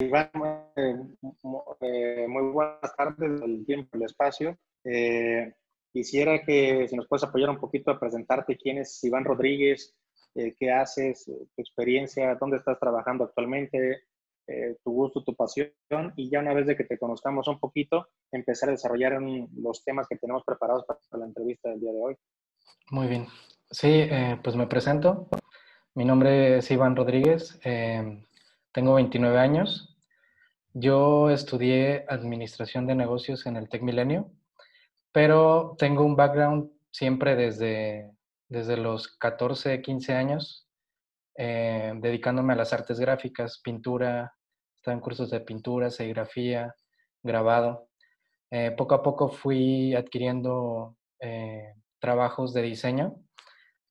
Iván, eh, eh, muy buenas tardes del tiempo el espacio. Eh, quisiera que si nos puedes apoyar un poquito a presentarte quién es Iván Rodríguez, qué haces, tu experiencia, dónde estás trabajando actualmente, tu gusto, tu pasión y ya una vez de que te conozcamos un poquito, empezar a desarrollar los temas que tenemos preparados para la entrevista del día de hoy. Muy bien. Sí, pues me presento. Mi nombre es Iván Rodríguez. Tengo 29 años. Yo estudié administración de negocios en el Tec Milenio, pero tengo un background siempre desde, desde los 14, 15 años, eh, dedicándome a las artes gráficas, pintura, estaba en cursos de pintura, serigrafía, grabado. Eh, poco a poco fui adquiriendo eh, trabajos de diseño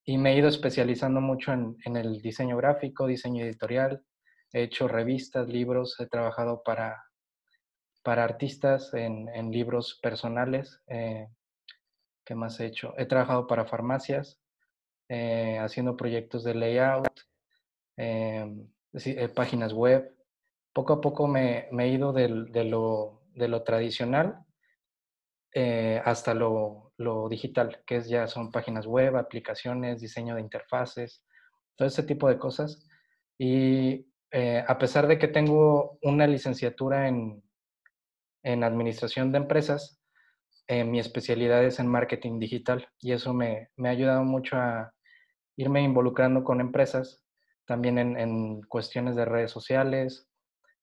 y me he ido especializando mucho en, en el diseño gráfico, diseño editorial, he hecho revistas, libros, he trabajado para, para artistas en, libros personales. Eh, ¿Qué más he hecho? He trabajado para farmacias, eh, haciendo proyectos de layout, em, eh, páginas web. Poco a poco me, me he ido de, lo, de, lo, tradicional hasta lo, lo, digital, que es ya son páginas web, aplicaciones, diseño de interfaces, todo ese tipo de cosas. Y eh, a pesar de que tengo una licenciatura en, administración de empresas, eh, mi especialidad es en marketing digital y eso me, ha ayudado mucho a irme involucrando con empresas, también en, cuestiones de redes sociales,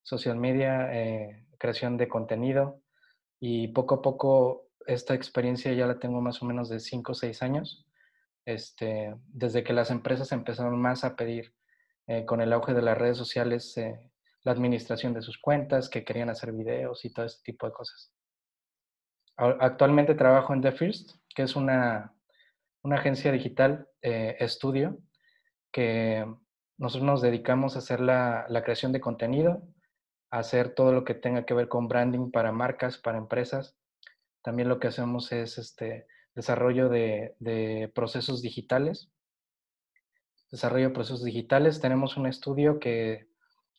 social media, eh, creación de contenido y poco a poco esta experiencia ya la tengo más o menos de 5 o 6 años, este, desde que las empresas empezaron más a pedir eh, con el auge de las redes sociales, eh, la administración de sus cuentas, que querían hacer videos y todo ese tipo de cosas. Actualmente trabajo en The First, que es una, una agencia digital eh, estudio que nosotros nos dedicamos a hacer la, la, creación de contenido, hacer todo lo que tenga que ver con branding para marcas, para empresas. También lo que hacemos es este desarrollo de, de procesos digitales desarrollo de procesos digitales. Tenemos un estudio que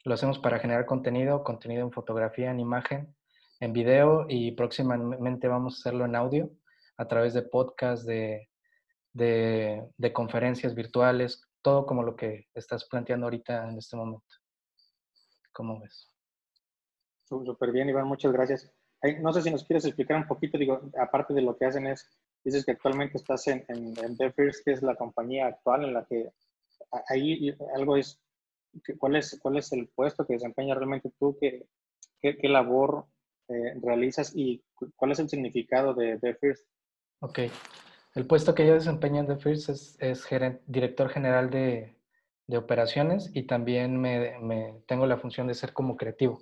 lo hacemos para generar contenido, contenido en fotografía, en imagen, en video y próximamente vamos a hacerlo en audio a través de podcasts, de, de, conferencias virtuales, todo como lo que estás planteando ahorita en este momento. ¿Cómo ves? Súper bien, Iván, muchas gracias. No sé si nos quieres explicar un poquito, digo, aparte de lo que hacen es, dices que actualmente estás en, en, en que es la compañía actual en la que ahí algo es, ¿cuál es, cuál es el puesto que desempeñas realmente tú? ¿Qué, qué, labor eh, realizas y cuál es el significado de The First? Ok. El puesto que yo desempeño en The First es, es director general de, de, operaciones y también me, me, tengo la función de ser como creativo.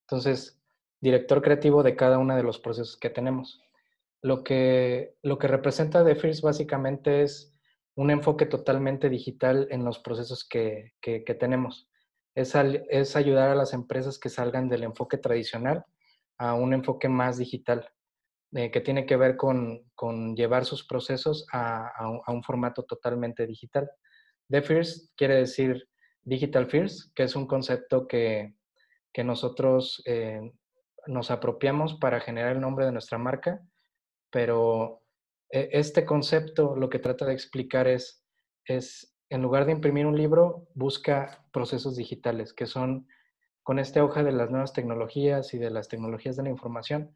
Entonces, director creativo de cada uno de los procesos que tenemos. Lo que, lo que representa The First básicamente es un enfoque totalmente digital en los procesos que, tenemos. Es, es, ayudar a las empresas que salgan del enfoque tradicional a un enfoque más digital, eh, que tiene que ver con, llevar sus procesos a, un, formato totalmente digital. The First quiere decir Digital First, que es un concepto que, nosotros eh, nos apropiamos para generar el nombre de nuestra marca, pero este concepto lo que trata de explicar es, es, en lugar de imprimir un libro, busca procesos digitales, que son, con este hoja de las nuevas tecnologías y de las tecnologías de la información,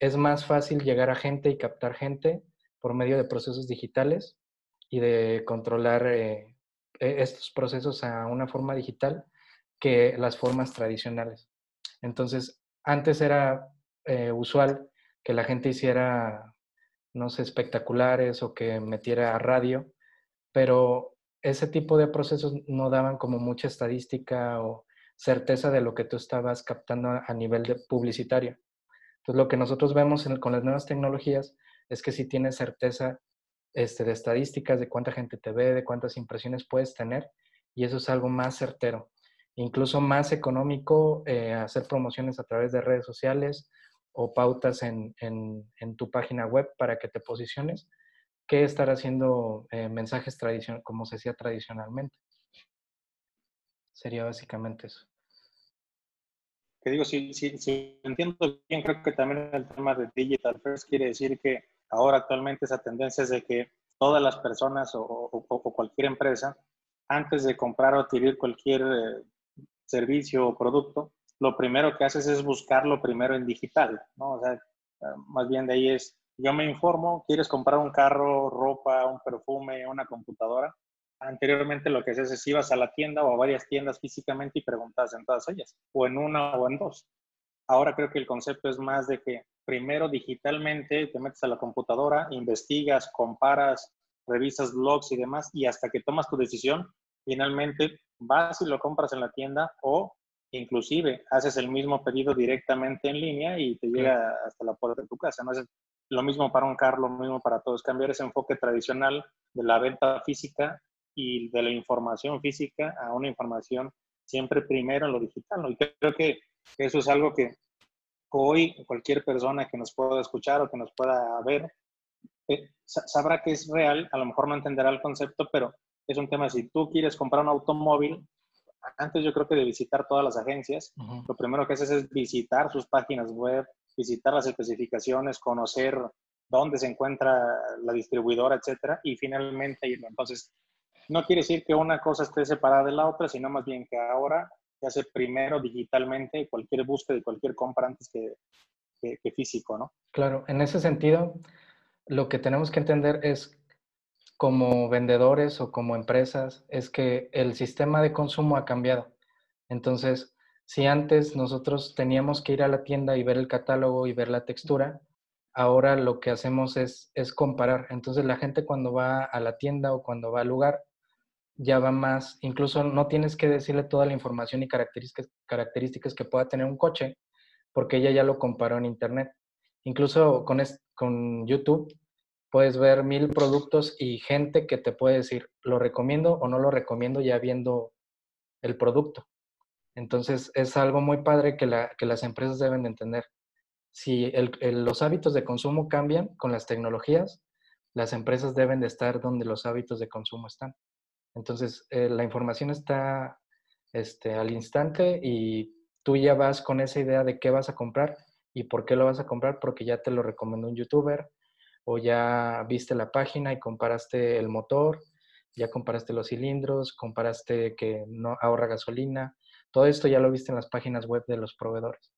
es más fácil llegar a gente y captar gente por medio de procesos digitales y de controlar eh, e, estos procesos a una forma digital que las formas tradicionales. Entonces, antes era eh, usual que la gente hiciera no sé, espectaculares o que metiera a radio, pero ese tipo de procesos no daban como mucha estadística o certeza de lo que tú estabas captando a nivel de publicitario. Entonces, lo que nosotros vemos con las nuevas tecnologías es que si tienes certeza este, de estadísticas, de cuánta gente te ve, de cuántas impresiones puedes tener, y eso es algo más certero, incluso más económico eh, hacer promociones a través de redes sociales o pautas en, tu página web para que te posiciones que estar haciendo eh, mensajes tradicionales como se hacía tradicionalmente. Sería básicamente eso. que digo, si, si, si, entiendo bien, creo que también el tema de digital first quiere decir que ahora actualmente esa tendencia es de que todas las personas o, o, cualquier empresa, antes de comprar o adquirir cualquier eh, servicio o producto, lo primero que haces es buscarlo primero en digital, ¿no? O sea, más bien de ahí es, yo me informo, quieres comprar un carro, ropa, un perfume, una computadora, anteriormente lo que haces es ibas a la tienda o a varias tiendas físicamente y preguntas en todas ellas, o en una o en dos. Ahora creo que el concepto es más de que primero digitalmente te metes a la computadora, investigas, comparas, revisas blogs y demás, y hasta que tomas tu decisión, finalmente vas y lo compras en la tienda o inclusive haces el mismo pedido directamente en línea y te llega hasta la puerta de tu casa. ¿no? Es lo mismo para un carro, lo mismo para todos. Cambiar ese enfoque tradicional de la venta física y de la información física a una información siempre primero en lo digital. ¿no? Y creo que eso es algo que hoy cualquier persona que nos pueda escuchar o que nos pueda ver eh, sabrá que es real, a lo mejor no entenderá el concepto, pero es un tema, si tú quieres comprar un automóvil, antes yo creo que de visitar todas las agencias, lo primero que haces es visitar sus páginas web, visitar las especificaciones, conocer dónde se encuentra la distribuidora, etcétera, y finalmente irlo. Entonces, no quiere decir que una cosa esté separada de la otra, sino más bien que ahora se hace primero digitalmente cualquier búsqueda y cualquier compra antes que, que, físico, ¿no? Claro, en ese sentido, lo que tenemos que entender es como vendedores o como empresas es que el sistema de consumo ha cambiado. Entonces, si antes nosotros teníamos que ir a la tienda y ver el catálogo y ver la textura, ahora lo que hacemos es, comparar. Entonces la gente cuando va a la tienda o cuando va al lugar, ya va más, incluso no tienes que decirle toda la información y características, características que pueda tener un coche, porque ella ya lo comparó en internet. Incluso con YouTube puedes ver mil productos y gente que te puede decir, lo recomiendo o no lo recomiendo ya viendo el producto. Entonces es algo muy padre que, la, que las empresas deben de entender. Si los hábitos de consumo cambian con las tecnologías, las empresas deben de estar donde los hábitos de consumo están. Entonces, eh, la información está este, al instante y tú ya vas con esa idea de qué vas a comprar y por qué lo vas a comprar, porque ya te lo recomendó un youtuber o ya viste la página y comparaste el motor, ya comparaste los cilindros, comparaste que no ahorra gasolina. Todo esto ya lo viste en las páginas web de los proveedores.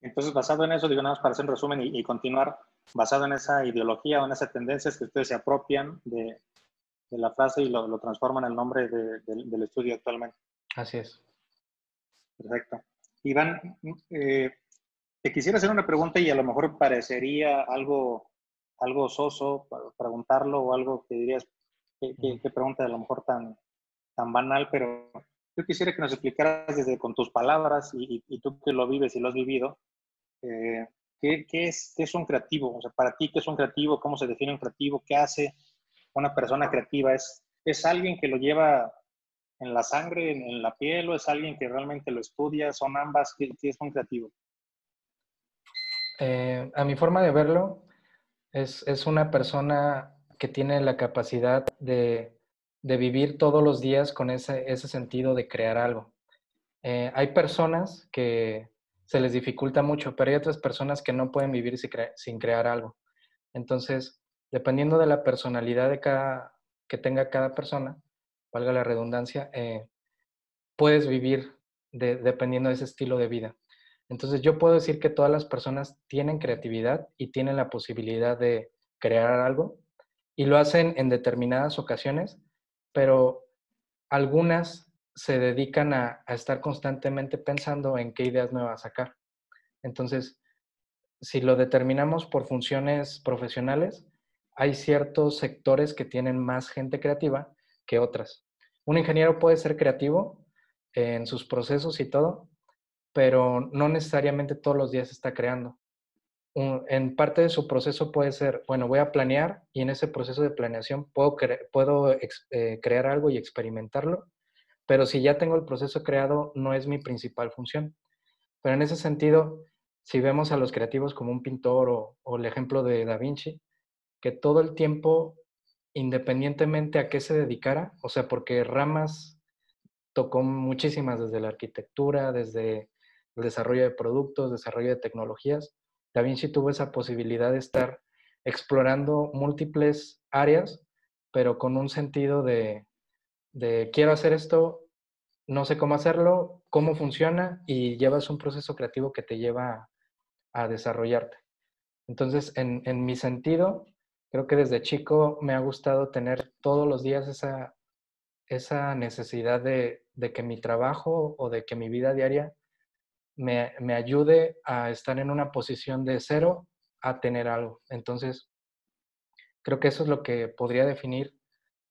Entonces, basado en eso, digo nada más para hacer un resumen y, continuar, basado en esa ideología o en esas tendencias que ustedes se apropian de, la frase y lo, transforman en el nombre del estudio actualmente. Así es. Perfecto. Iván, eh, te quisiera hacer una pregunta y a lo mejor parecería algo, algo soso preguntarlo o algo que dirías, qué, pregunta a lo mejor tan, tan banal, pero yo quisiera que nos explicaras desde con tus palabras y, tú que lo vives y lo has vivido, eh, ¿qué, es, ¿qué, es, un creativo? O sea, para ti, ¿qué es un creativo? ¿Cómo se define un creativo? ¿Qué hace una persona creativa? ¿Es, es alguien que lo lleva en la sangre, en, la piel, o es alguien que realmente lo estudia? ¿Son ambas? ¿Qué, es un creativo? Eh, a mi forma de verlo, es, es una persona que tiene la capacidad de de vivir todos los días con ese, ese sentido de crear algo. Eh, hay personas que se les dificulta mucho, pero hay otras personas que no pueden vivir sin, crear algo. Entonces, dependiendo de la personalidad de cada, que tenga cada persona, valga la redundancia, eh, puedes vivir dependiendo de ese estilo de vida. Entonces, yo puedo decir que todas las personas tienen creatividad y tienen la posibilidad de crear algo y lo hacen en determinadas ocasiones pero algunas se dedican a, estar constantemente pensando en qué ideas me va sacar. Entonces, si lo determinamos por funciones profesionales, hay ciertos sectores que tienen más gente creativa que otras. Un ingeniero puede ser creativo en sus procesos y todo, pero no necesariamente todos los días está creando en parte de su proceso puede ser, bueno, voy a planear y en ese proceso de planeación puedo, puedo eh, crear algo y experimentarlo, pero si ya tengo el proceso creado, no es mi principal función. Pero en ese sentido, si vemos a los creativos como un pintor o, o el ejemplo de Da Vinci, que todo el tiempo, independientemente a qué se dedicara, o sea, porque ramas tocó muchísimas desde la arquitectura, desde desarrollo de productos, desarrollo de tecnologías. Da Vinci tuvo esa posibilidad de estar explorando múltiples áreas, pero con un sentido de, de quiero hacer esto, no sé cómo hacerlo, cómo funciona y llevas un proceso creativo que te lleva a, desarrollarte. Entonces, en, mi sentido, creo que desde chico me ha gustado tener todos los días esa, esa necesidad de que mi trabajo o de que mi vida diaria me, me, ayude a estar en una posición de cero a tener algo. Entonces, creo que eso es lo que podría definir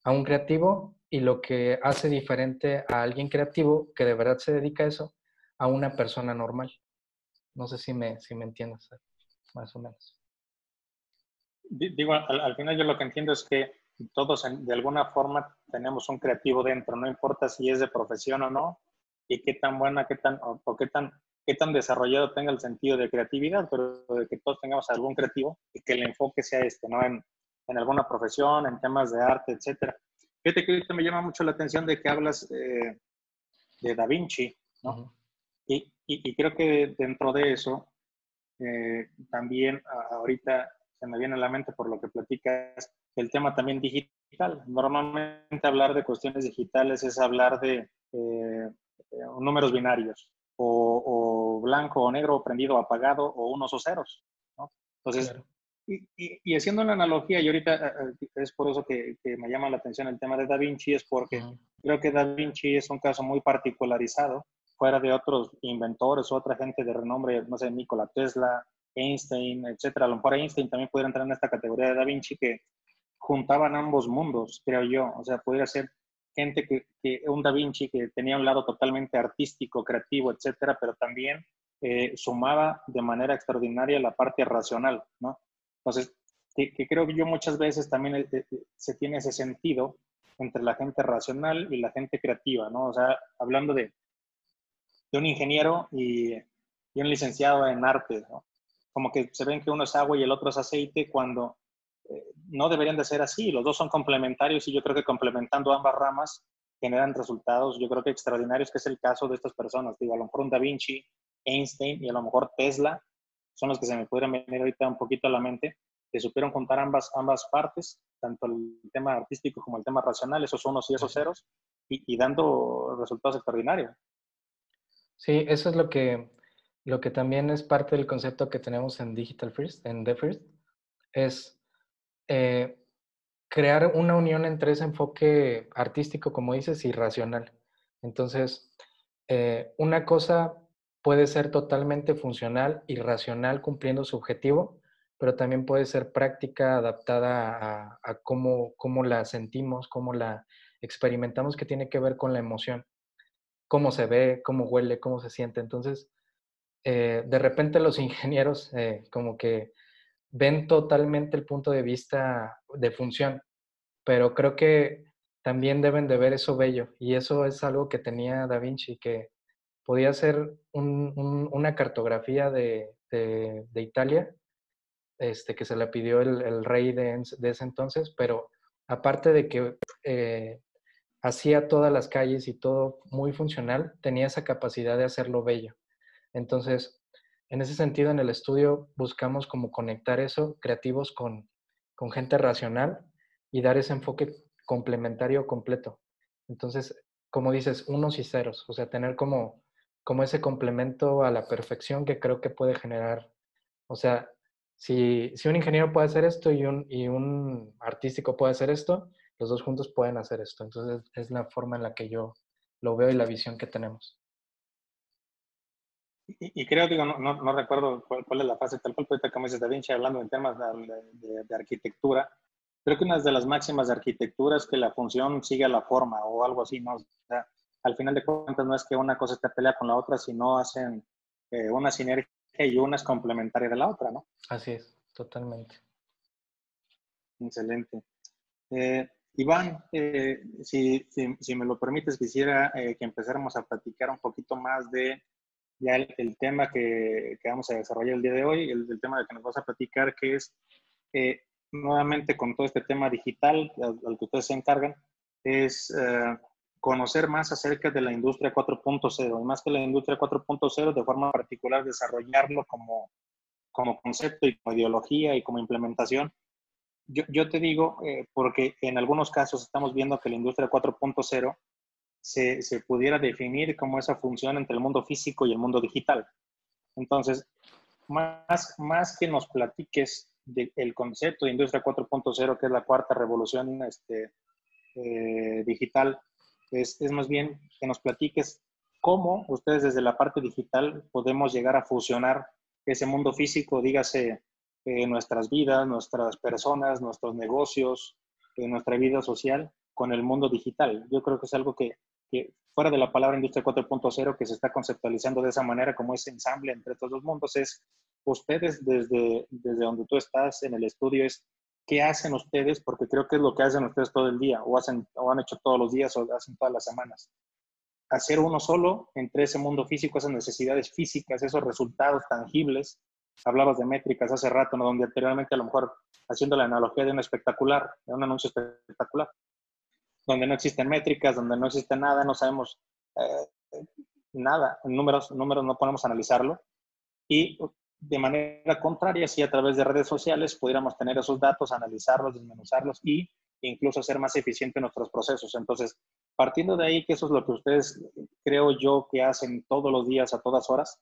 a un creativo y lo que hace diferente a alguien creativo que de verdad se dedica a eso a una persona normal. No sé si me, si me entiendes, más o menos. Digo, al, final yo lo que entiendo es que todos de alguna forma tenemos un creativo dentro, no importa si es de profesión o no, y qué tan buena, qué tan, o, qué tan, qué tan desarrollado tenga el sentido de creatividad, pero de que todos tengamos algún creativo y que el enfoque sea este, ¿no? En, en alguna profesión, en temas de arte, etcétera. Fíjate que ahorita me llama mucho la atención de que hablas eh, de Da Vinci, ¿no? y, y, creo que dentro de eso, eh, también ahorita se me viene a la mente por lo que platicas, el tema también digital. Normalmente hablar de cuestiones digitales es hablar de eh, números binarios, o, blanco o negro, prendido o apagado, o unos o ceros. ¿no? Entonces, y, haciendo una analogía, y ahorita es por eso que, me llama la atención el tema de Da Vinci, es porque creo que Da Vinci es un caso muy particularizado, fuera de otros inventores o otra gente de renombre, no sé, Nikola Tesla, Einstein, etcétera. A lo mejor Einstein también pudiera entrar en esta categoría de Da Vinci que juntaban ambos mundos, creo yo. O sea, pudiera ser gente que, que un Da Vinci que tenía un lado totalmente artístico, creativo, etcétera, pero también eh, sumaba de manera extraordinaria la parte racional, ¿no? Entonces, que, creo que yo muchas veces también eh, eh, se tiene ese sentido entre la gente racional y la gente creativa, ¿no? O sea, hablando de, de un ingeniero y, y, un licenciado en arte, ¿no? Como que se ven que uno es agua y el otro es aceite cuando no deberían de ser así, los dos son complementarios y yo creo que complementando ambas ramas generan resultados, yo creo que extraordinarios, que es el caso de estas personas, digo, a lo mejor un Da Vinci, Einstein y a lo mejor Tesla, son los que se me pudieran venir ahorita un poquito a la mente, que supieron juntar ambas, ambas partes, tanto el tema artístico como el tema racional, esos unos y esos ceros, y, dando resultados extraordinarios. Sí, eso es lo que, lo que también es parte del concepto que tenemos en Digital First, en The First, es eh, crear una unión entre ese enfoque artístico, como dices, y racional. Entonces, eh, una cosa puede ser totalmente funcional y racional cumpliendo su objetivo, pero también puede ser práctica adaptada a, cómo, cómo, la sentimos, cómo la experimentamos, que tiene que ver con la emoción, cómo se ve, cómo huele, cómo se siente. Entonces, eh, de repente los ingenieros como que ven totalmente el punto de vista de función, pero creo que también deben de ver eso bello y eso es algo que tenía Da Vinci, que podía ser una cartografía de, Italia, este, que se la pidió el, rey de, ese entonces, pero aparte de que eh, hacía todas las calles y todo muy funcional, tenía esa capacidad de hacerlo bello. Entonces, en ese sentido, en el estudio buscamos como conectar eso, creativos con, con gente racional y dar ese enfoque complementario completo. Entonces, como dices, unos y ceros, o sea, tener como como ese complemento a la perfección que creo que puede generar. O sea, si, si un ingeniero puede hacer esto y un, y un artístico puede hacer esto, los dos juntos pueden hacer esto. Entonces es la forma en la que yo lo veo y la visión que tenemos. Y, creo, digo, no, no, recuerdo cuál, es la fase tal cual, ahorita como dices Da Vinci, hablando en temas de, de, arquitectura, creo que una de las máximas de arquitectura es que la función sigue la forma o algo así, ¿no? O sea, al final de cuentas no es que una cosa esté peleada con la otra, sino hacen eh, una sinergia y una es complementaria de la otra, ¿no? Así es, totalmente. Excelente. Eh, Iván, eh, si, si, me lo permites, quisiera que empezáramos a platicar un poquito más de ya el, tema que, que, vamos a desarrollar el día de hoy, el, tema de que nos vas a platicar, que es nuevamente con todo este tema digital al, que ustedes se encargan, es conocer más acerca de la industria 4.0 y más que la industria 4.0 de forma particular desarrollarlo como, como concepto y como ideología y como implementación. Yo, yo te digo, eh, porque en algunos casos estamos viendo que la industria 4.0 se, pudiera definir como esa función entre el mundo físico y el mundo digital. Entonces, más, más que nos platiques del concepto de industria 4.0, que es la cuarta revolución este, eh, digital, es, es, más bien que nos platiques cómo ustedes desde la parte digital podemos llegar a fusionar ese mundo físico, dígase eh, nuestras vidas, nuestras personas, nuestros negocios, eh, nuestra vida social con el mundo digital. Yo creo que es algo que, que fuera de la palabra industria 4.0 que se está conceptualizando de esa manera como ese ensamble entre estos dos mundos es ustedes desde, desde donde tú estás en el estudio es qué hacen ustedes, porque creo que es lo que hacen ustedes todo el día, o, hacen, o han hecho todos los días, o hacen todas las semanas. Hacer uno solo entre ese mundo físico, esas necesidades físicas, esos resultados tangibles. Hablabas de métricas hace rato, ¿no? donde anteriormente a lo mejor haciendo la analogía de un espectacular, de un anuncio espectacular, donde no existen métricas, donde no existe nada, no sabemos eh, nada, números, números no podemos analizarlo. Y de manera contraria, si a través de redes sociales pudiéramos tener esos datos, analizarlos, desmenuzarlos y incluso ser más eficientes en nuestros procesos. Entonces, partiendo de ahí, que eso es lo que ustedes creo yo que hacen todos los días, a todas horas,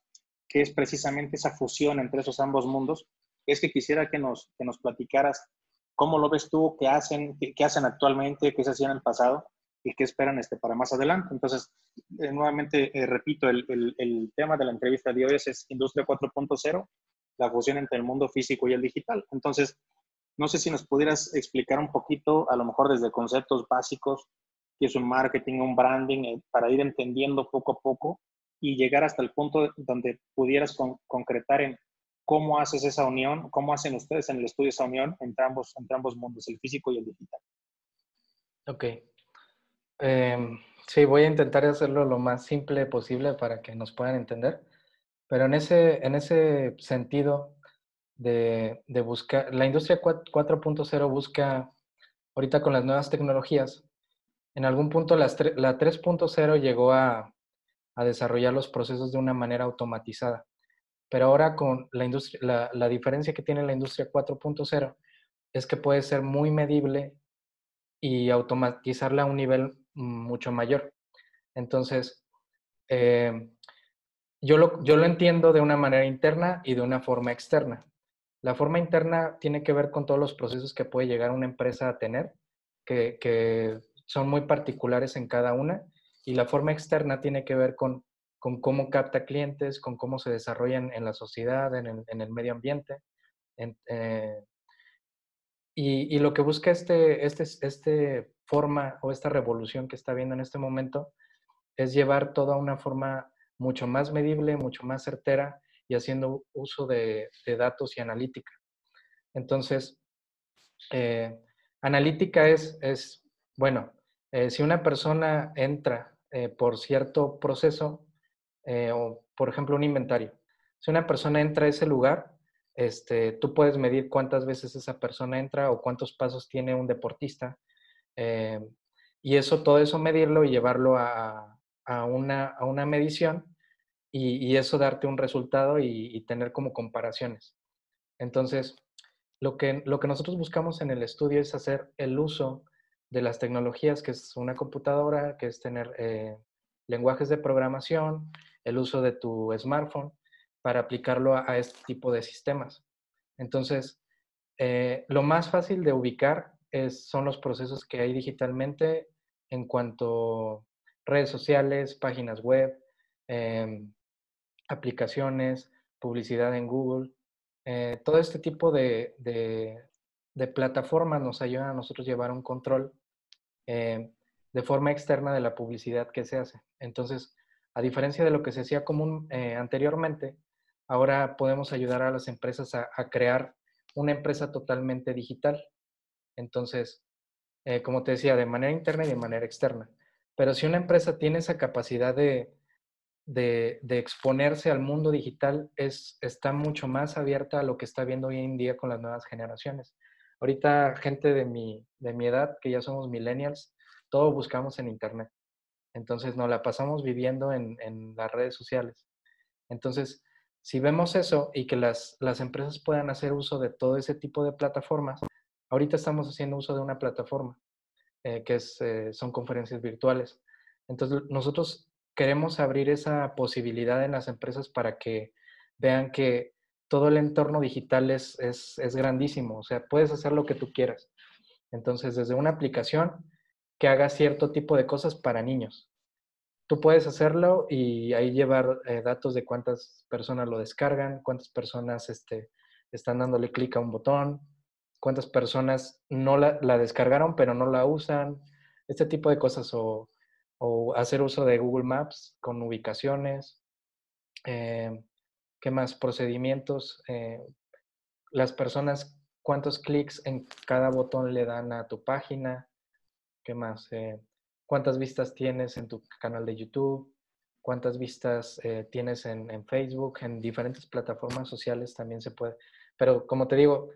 que es precisamente esa fusión entre esos ambos mundos, es que quisiera que nos, que nos platicaras cómo lo ves tú, qué hacen, qué, hacen actualmente, qué se hacía en el pasado y qué esperan este, para más adelante. Entonces, eh, nuevamente, eh, repito, el, tema de la entrevista de hoy es, Industria 4.0, la fusión entre el mundo físico y el digital. Entonces, no sé si nos pudieras explicar un poquito, a lo mejor desde conceptos básicos, qué es un marketing, un branding, eh, para ir entendiendo poco a poco y llegar hasta el punto donde pudieras con, concretar en cómo haces esa unión, cómo hacen ustedes en el estudio esa unión entre ambos, entre ambos mundos, el físico y el digital. Ok, eh, sí, voy a intentar hacerlo lo más simple posible para que nos puedan entender, pero en ese, en ese sentido de, buscar, la industria 4.0 busca, ahorita con las nuevas tecnologías, en algún punto la 3.0 llegó a, desarrollar los procesos de una manera automatizada, pero ahora con la, industria, la, diferencia que tiene la industria 4.0 es que puede ser muy medible y automatizarla a un nivel mucho mayor. Entonces, eh, yo, lo, yo lo entiendo de una manera interna y de una forma externa. La forma interna tiene que ver con todos los procesos que puede llegar una empresa a tener, que, que son muy particulares en cada una, y la forma externa tiene que ver con, con cómo capta clientes, con cómo se desarrollan en la sociedad, en el, medio ambiente. En, eh, y, lo que busca este, este, este forma o esta revolución que está viendo en este momento es llevar toda una forma mucho más medible, mucho más certera y haciendo uso de, datos y analítica. Entonces, eh, analítica es, es bueno, eh, si una persona entra por cierto proceso, eh, o por ejemplo un inventario, si una persona entra a ese lugar, este, tú puedes medir cuántas veces esa persona entra o cuántos pasos tiene un deportista eh, y eso, todo eso medirlo y llevarlo a, a, una, a una, medición y, y, eso darte un resultado y, y, tener como comparaciones. Entonces, lo que, lo que nosotros buscamos en el estudio es hacer el uso de las tecnologías, que es una computadora, que es tener eh, lenguajes de programación, el uso de tu smartphone, para aplicarlo a, este tipo de sistemas. Entonces, eh, lo más fácil de ubicar es, son los procesos que hay digitalmente en cuanto redes sociales, páginas web, eh, aplicaciones, publicidad en Google. Eh, todo este tipo de, plataformas nos ayudan a nosotros llevar un control eh, de forma externa de la publicidad que se hace. Entonces, a diferencia de lo que se hacía común eh, anteriormente, ahora podemos ayudar a las empresas a, crear una empresa totalmente digital. Entonces, eh, como te decía, de manera interna y de manera externa. Pero si una empresa tiene esa capacidad de, exponerse al mundo digital, es, está mucho más abierta a lo que está viendo hoy en día con las nuevas generaciones. Ahorita gente de mi, de mi edad, que ya somos millennials, todo buscamos en Internet. Entonces nos la pasamos viviendo en, las redes sociales. Entonces, si vemos eso y que las, las empresas puedan hacer uso de todo ese tipo de plataformas, ahorita estamos haciendo uso de una plataforma eh, que es, eh, son conferencias virtuales. Entonces, nosotros queremos abrir esa posibilidad en las empresas para que vean que todo el entorno digital es, es, es grandísimo, o sea, puedes hacer lo que tú quieras. Entonces, desde una aplicación que haga cierto tipo de cosas para niños. Tú puedes hacerlo y ahí llevar eh, datos de cuántas personas lo descargan, cuántas personas este, están dándole clic a un botón, cuántas personas no la, descargaron pero no la usan, este tipo de cosas, o, hacer uso de Google Maps con ubicaciones, eh, ¿qué más? Procedimientos, eh, las personas, cuántos clics en cada botón le dan a tu página, ¿qué más? Eh, ¿Cuántas vistas tienes en tu canal de YouTube? ¿Cuántas vistas tienes en, Facebook? En diferentes plataformas sociales también se puede. Pero como te digo,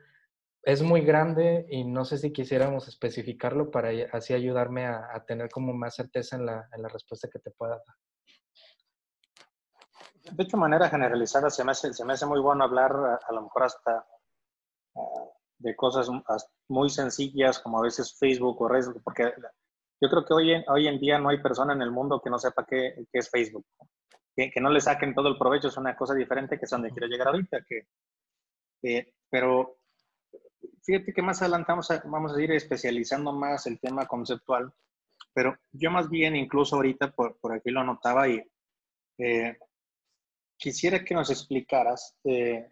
es muy grande y no sé si quisiéramos especificarlo para así ayudarme a, tener como más certeza en la, respuesta que te pueda dar. De hecho, manera generalizada, se me hace, se me hace muy bueno hablar a, lo mejor hasta ah, de cosas muy sencillas como a veces Facebook o redes, porque yo creo que hoy en, hoy en día no hay persona en el mundo que no sepa qué, qué es Facebook. Que, que, no le saquen todo el provecho es una cosa diferente que es donde quiero llegar ahorita. Que, eh, pero fíjate que más adelante vamos a, ir especializando más el tema conceptual, pero yo más bien incluso ahorita por, por aquí lo anotaba y eh, quisiera que nos explicaras eh,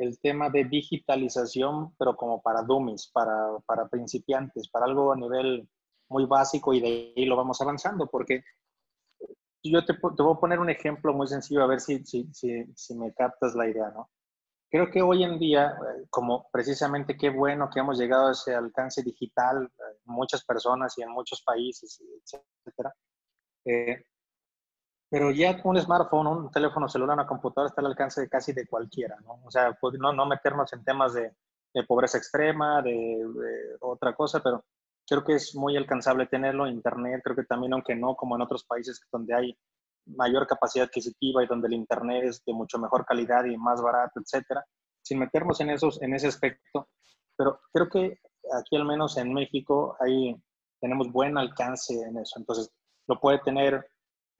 el tema de digitalización, pero como para dummies, para, para, principiantes, para algo a nivel muy básico y de ahí lo vamos avanzando, porque yo te, te voy a poner un ejemplo muy sencillo a ver si, si, si, si me captas la idea, ¿no? Creo que hoy en día, eh, como precisamente qué bueno que hemos llegado a ese alcance digital en muchas personas y en muchos países, etcétera. Eh, pero ya un smartphone, un teléfono celular, una computadora está al alcance de casi de cualquiera, ¿no? O sea, pues, no, no meternos en temas de, de pobreza extrema, de, de, otra cosa, pero creo que es muy alcanzable tenerlo. Internet, creo que también, aunque no como en otros países donde hay mayor capacidad adquisitiva y donde el Internet es de mucho mejor calidad y más barato, etcétera, sin meternos en, esos, en ese aspecto. Pero creo que aquí, al menos en México, ahí tenemos buen alcance en eso. Entonces, lo puede tener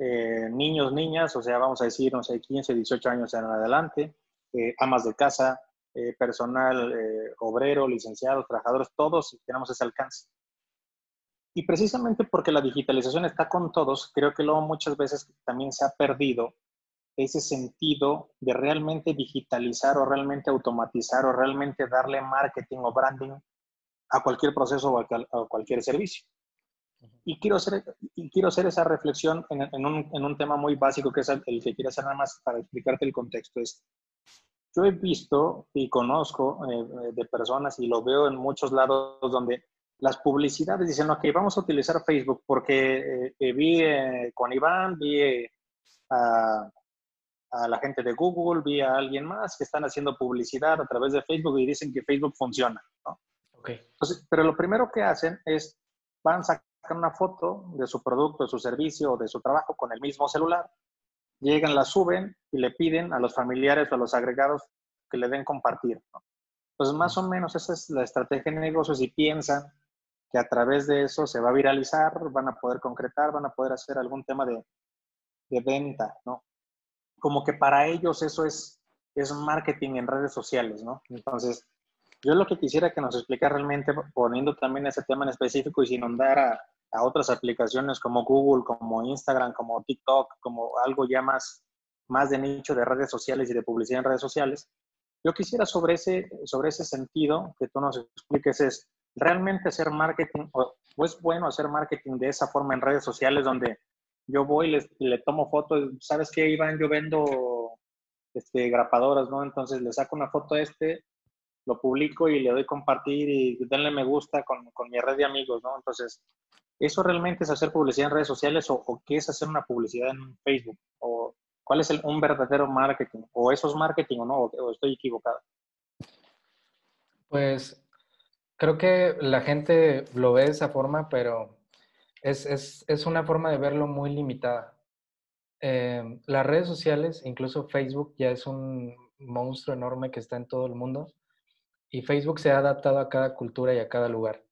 eh, niños, niñas, o sea, vamos a decir, no sé, 15, 18 años en adelante, eh, amas de casa, eh, personal obrero, licenciados, trabajadores, todos tenemos ese alcance. Y precisamente porque la digitalización está con todos, creo que luego muchas veces también se ha perdido ese sentido de realmente digitalizar o realmente automatizar o realmente darle marketing o branding a cualquier proceso o a, cualquier servicio. Y quiero hacer, y quiero hacer esa reflexión en, un, en, un, tema muy básico que es el, que quiero hacer nada más para explicarte el contexto. Es, yo he visto y conozco eh, de personas y lo veo en muchos lados donde las publicidades dicen, ok, vamos a utilizar Facebook porque eh, eh, vi eh, con Iván, vi a, la gente de Google, vi a alguien más que están haciendo publicidad a través de Facebook y dicen que Facebook funciona. ¿no? Okay. pero lo primero que hacen es, van a sacar una foto de su producto, de su servicio o de su trabajo con el mismo celular, llegan, la suben y le piden a los familiares o a los agregados que le den compartir. ¿no? Entonces, más o menos esa es la estrategia de negocios y piensan que a través de eso se va a viralizar, van a poder concretar, van a poder hacer algún tema de, de venta, ¿no? Como que para ellos eso es, es marketing en redes sociales, ¿no? Entonces, yo lo que quisiera que nos explique realmente, poniendo también ese tema en específico y sin inundar a, a, otras aplicaciones como Google, como Instagram, como TikTok, como algo ya más, más de nicho de redes sociales y de publicidad en redes sociales, yo quisiera sobre ese, sobre ese sentido que tú nos expliques es, realmente hacer marketing, o, es bueno hacer marketing de esa forma en redes sociales donde yo voy y le tomo fotos, ¿sabes qué, Iván? Yo vendo este, grapadoras, ¿no? Entonces le saco una foto a este, lo publico y le doy compartir y denle me gusta con, con mi red de amigos, ¿no? Entonces, ¿eso realmente es hacer publicidad en redes sociales o, qué es hacer una publicidad en Facebook? ¿O cuál es el, un verdadero marketing? ¿O eso es marketing o no? ¿O, estoy equivocado? Pues creo que la gente lo ve de esa forma, pero es, es, es una forma de verlo muy limitada. Eh, las redes sociales, incluso Facebook, ya es un monstruo enorme que está en todo el mundo y Facebook se ha adaptado a cada cultura y a cada lugar.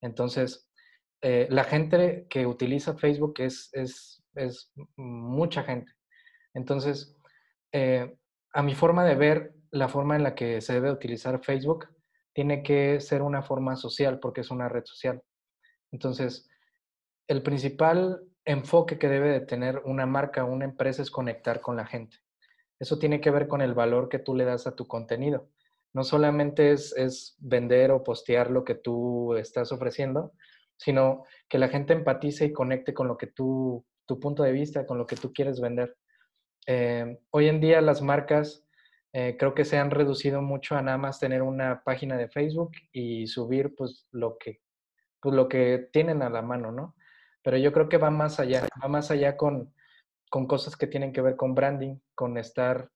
Entonces, eh, la gente que utiliza Facebook es, mucha gente. Entonces, eh, a mi forma de ver, la forma en la que se debe utilizar Facebook tiene que ser una forma social porque es una red social. Entonces, el principal enfoque que debe de tener una marca una empresa es conectar con la gente. Eso tiene que ver con el valor que tú le das a tu contenido. No solamente es vender o postear lo que tú estás ofreciendo, sino que la gente empatice y conecte con lo que tú, tu punto de vista, con lo que tú quieres vender. Eh, hoy en día las marcas eh, creo que se han reducido mucho a nada más tener una página de Facebook y subir pues lo que, pues, lo que tienen a la mano, ¿no? Pero yo creo que va más allá, va más allá con, con cosas que tienen que ver con branding, con estar,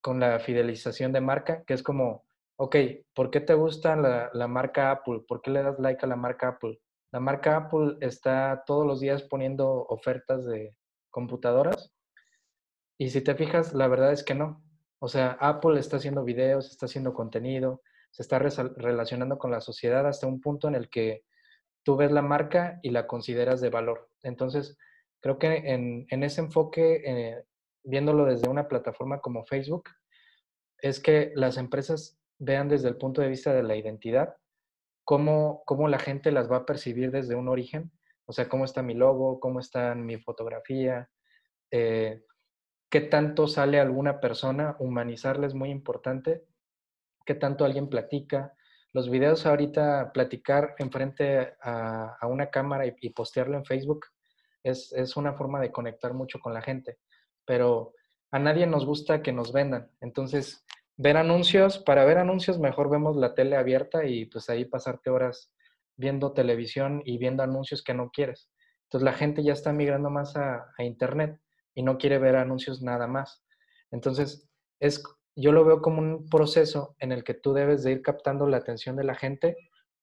con la fidelización de marca, que es como, ok, ¿por qué te gusta la, la marca Apple? ¿Por qué le das like a la marca Apple? La marca Apple está todos los días poniendo ofertas de computadoras y si te fijas, la verdad es que no. O sea, Apple está haciendo videos, está haciendo contenido, se está relacionando con la sociedad hasta un punto en el que tú ves la marca y la consideras de valor. Entonces, creo que en, ese enfoque, eh, viéndolo desde una plataforma como Facebook, es que las empresas vean desde el punto de vista de la identidad cómo, cómo la gente las va a percibir desde un origen. O sea, cómo está mi logo, cómo está mi fotografía, eh, qué tanto sale alguna persona, humanizarla es muy importante, qué tanto alguien platica. Los videos ahorita, platicar enfrente a, a una cámara y, postearlo en Facebook es, es, una forma de conectar mucho con la gente, pero a nadie nos gusta que nos vendan. Entonces, ver anuncios, para ver anuncios mejor vemos la tele abierta y pues ahí pasarte horas viendo televisión y viendo anuncios que no quieres. Entonces la gente ya está migrando más a, Internet y no quiere ver anuncios nada más. Entonces, es, yo lo veo como un proceso en el que tú debes de ir captando la atención de la gente,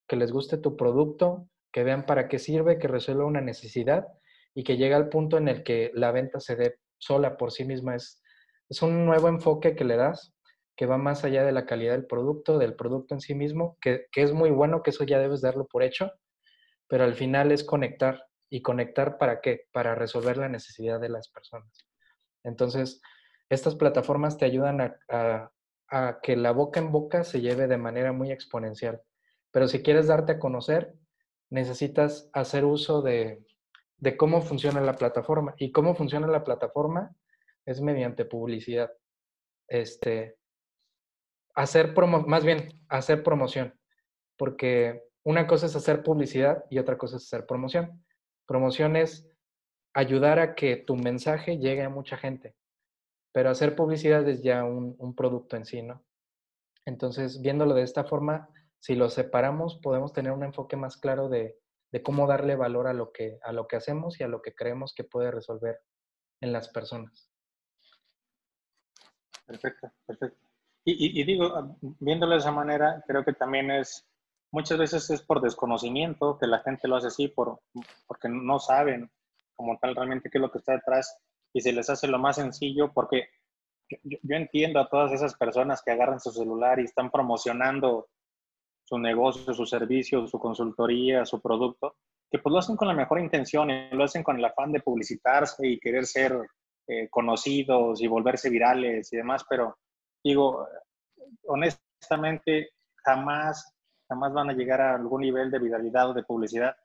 que les guste tu producto, que vean para qué sirve, que resuelva una necesidad y que llegue al punto en el que la venta se dé sola por sí misma. Es, es un nuevo enfoque que le das que va más allá de la calidad del producto, del producto en sí mismo, que, que es muy bueno, que eso ya debes darlo por hecho, pero al final es conectar ¿Y conectar para qué? Para resolver la necesidad de las personas. Entonces, estas plataformas te ayudan a, que la boca en boca se lleve de manera muy exponencial. Pero si quieres darte a conocer, necesitas hacer uso de, cómo funciona la plataforma. Y cómo funciona la plataforma es mediante publicidad. Este, hacer promo, más bien, hacer promoción. Porque una cosa es hacer publicidad y otra cosa es hacer promoción. Promoción es ayudar a que tu mensaje llegue a mucha gente, pero hacer publicidad es ya un, producto en sí, ¿no? Entonces, viéndolo de esta forma, si lo separamos, podemos tener un enfoque más claro de, cómo darle valor a lo, que, a lo que hacemos y a lo que creemos que puede resolver en las personas. Perfecto, perfecto. Y, y, digo, viéndolo de esa manera, creo que también es muchas veces es por desconocimiento que la gente lo hace así, por, porque no saben como tal realmente qué es lo que está detrás y se les hace lo más sencillo porque yo, entiendo a todas esas personas que agarran su celular y están promocionando su negocio, su servicio, su consultoría, su producto, que pues lo hacen con la mejor intención y lo hacen con el afán de publicitarse y querer ser eh, conocidos y volverse virales y demás, pero digo, honestamente, jamás jamás van a llegar a algún nivel de viralidad o de publicidad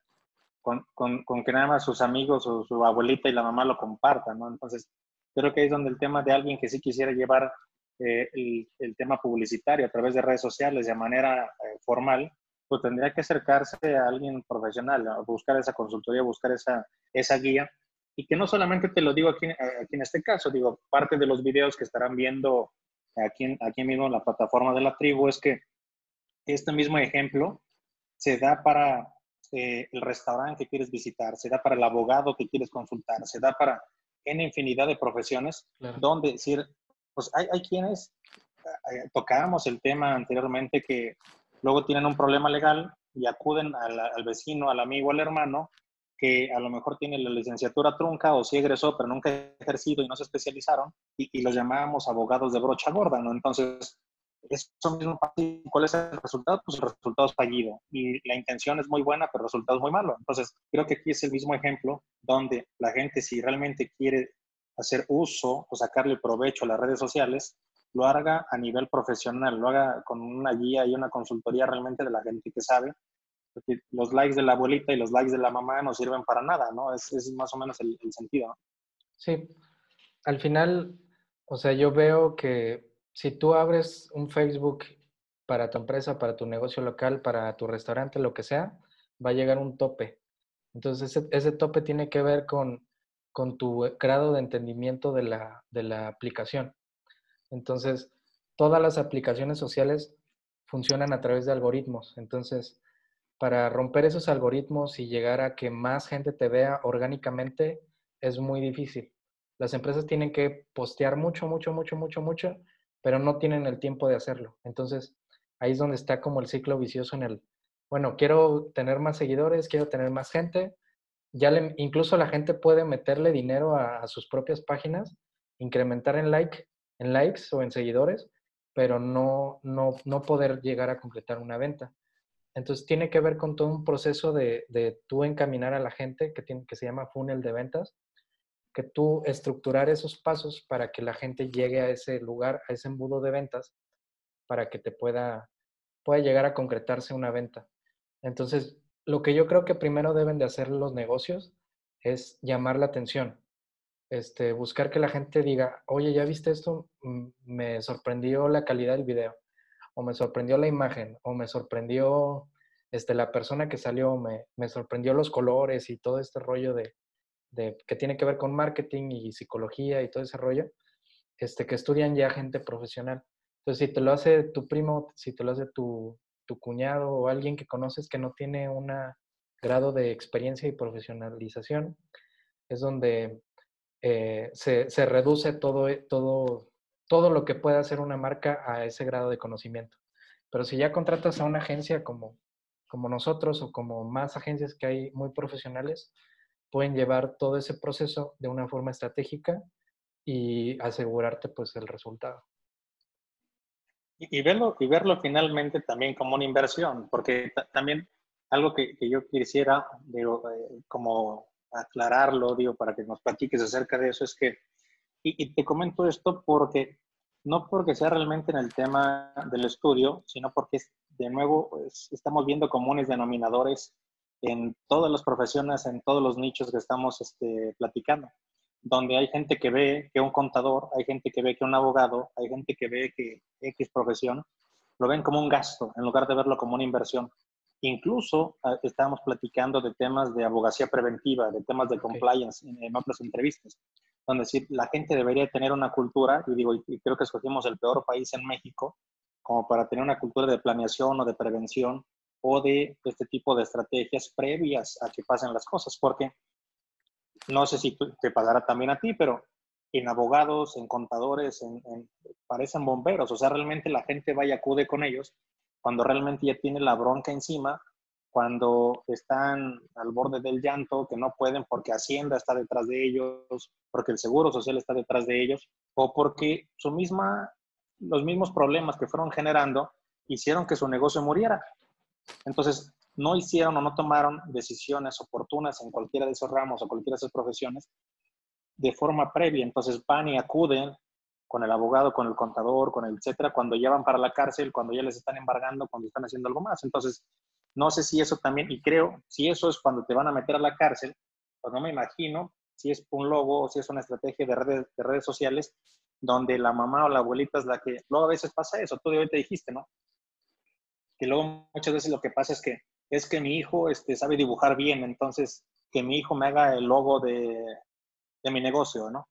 con, con, con, que nada más sus amigos o su abuelita y la mamá lo compartan, ¿no? Entonces, creo que es donde el tema de alguien que sí quisiera llevar eh, el, el, tema publicitario a través de redes sociales de manera eh, formal, pues tendría que acercarse a alguien profesional, a buscar esa consultoría, buscar esa, esa guía. Y que no solamente te lo digo aquí, aquí en este caso, digo, parte de los videos que estarán viendo aquí, aquí mismo en la plataforma de la tribu es que este mismo ejemplo se da para eh, el restaurante que quieres visitar, se da para el abogado que quieres consultar, se da para en infinidad de profesiones, donde decir, pues hay, hay quienes, eh, tocábamos el tema anteriormente, que luego tienen un problema legal y acuden al, al, vecino, al amigo, al hermano, que a lo mejor tiene la licenciatura trunca o sí egresó, pero nunca ha ejercido y no se especializaron, y, los llamábamos abogados de brocha gorda, ¿no? Entonces, eso mismo, ¿cuál es el resultado? Pues el resultado es fallido y la intención es muy buena, pero el resultado es muy malo. Entonces, creo que aquí es el mismo ejemplo donde la gente, si realmente quiere hacer uso o sacarle provecho a las redes sociales, lo haga a nivel profesional, lo haga con una guía y una consultoría realmente de la gente que sabe. Los likes de la abuelita y los likes de la mamá no sirven para nada, ¿no? Es, es más o menos el, el sentido. Sí, al final, o sea, yo veo que si tú abres un Facebook para tu empresa, para tu negocio local, para tu restaurante, lo que sea, va a llegar un tope. Entonces, ese, ese tope tiene que ver con, con tu grado de entendimiento de la, de la aplicación. Entonces, todas las aplicaciones sociales funcionan a través de algoritmos. Entonces, para romper esos algoritmos y llegar a que más gente te vea orgánicamente es muy difícil. Las empresas tienen que postear mucho, mucho, mucho, mucho, mucho, pero no tienen el tiempo de hacerlo. Entonces, ahí es donde está como el ciclo vicioso en el, bueno, quiero tener más seguidores, quiero tener más gente. Ya incluso la gente puede meterle dinero a, a sus propias páginas, incrementar en like en likes o en seguidores, pero no, no, no poder llegar a completar una venta. Entonces tiene que ver con todo un proceso de, tú encaminar a la gente que, tiene, que se llama funnel de ventas, que tú estructurar esos pasos para que la gente llegue a ese lugar, a ese embudo de ventas, para que te pueda, pueda llegar a concretarse una venta. Entonces, lo que yo creo que primero deben de hacer los negocios es llamar la atención este, buscar que la gente diga, oye, ¿ya viste esto? Mm, me sorprendió la calidad del video, o me sorprendió la imagen, o me sorprendió este, la persona que salió, me, me sorprendió los colores y todo este rollo de, de, que tiene que ver con marketing y psicología y todo ese rollo, este, que estudian ya gente profesional. Entonces, si te lo hace tu primo, si te lo hace tu, tu cuñado o alguien que conoces que no tiene un grado de experiencia y profesionalización, es donde eh, se, se, reduce todo, todo, todo lo que puede hacer una marca a ese grado de conocimiento. Pero si ya contratas a una agencia como, como nosotros o como más agencias que hay muy profesionales, pueden llevar todo ese proceso de una forma estratégica y asegurarte pues el resultado. Y, verlo, y verlo finalmente también como una inversión, porque también algo que, yo quisiera, eh, como aclararlo, digo, para que nos platiques acerca de eso, es que, y, te comento esto porque, no porque sea realmente en el tema del estudio, sino porque, de nuevo, estamos viendo comunes denominadores en todas las profesiones, en todos los nichos que estamos este, platicando, donde hay gente que ve que un contador, hay gente que ve que un abogado, hay gente que ve que X profesión, lo ven como un gasto en lugar de verlo como una inversión. Incluso ah, estábamos platicando de temas de abogacía preventiva, de temas de compliance en, otras entrevistas, donde sí, la gente debería tener una cultura, y digo, y creo que escogimos el peor país en México, como para tener una cultura de planeación o de prevención o de este tipo de estrategias previas a que pasen las cosas, porque no sé si te pasará también a ti, pero en abogados, en contadores, en, parecen bomberos, o sea, realmente la gente va y acude con ellos cuando realmente ya tiene la bronca encima, cuando están al borde del llanto, que no pueden porque Hacienda está detrás de ellos, porque el Seguro Social está detrás de ellos, o porque su misma, los mismos problemas que fueron generando hicieron que su negocio muriera. Entonces, no hicieron o no tomaron decisiones oportunas en cualquiera de esos ramos o cualquiera de esas profesiones de forma previa. Entonces van y acuden con el abogado, con el contador, con el etcétera, cuando ya van para la cárcel, cuando ya les están embargando, cuando están haciendo algo más. Entonces, no sé si eso también, y creo, si eso es cuando te van a meter a la cárcel, pues no me imagino si es un logo o si es una estrategia de redes, de redes sociales donde la mamá o la abuelita es la que, luego a veces pasa eso, tú de hoy te dijiste, ¿no? Que luego muchas veces lo que pasa es que es que mi hijo este, sabe dibujar bien, entonces que mi hijo me haga el logo de, de mi negocio, ¿no?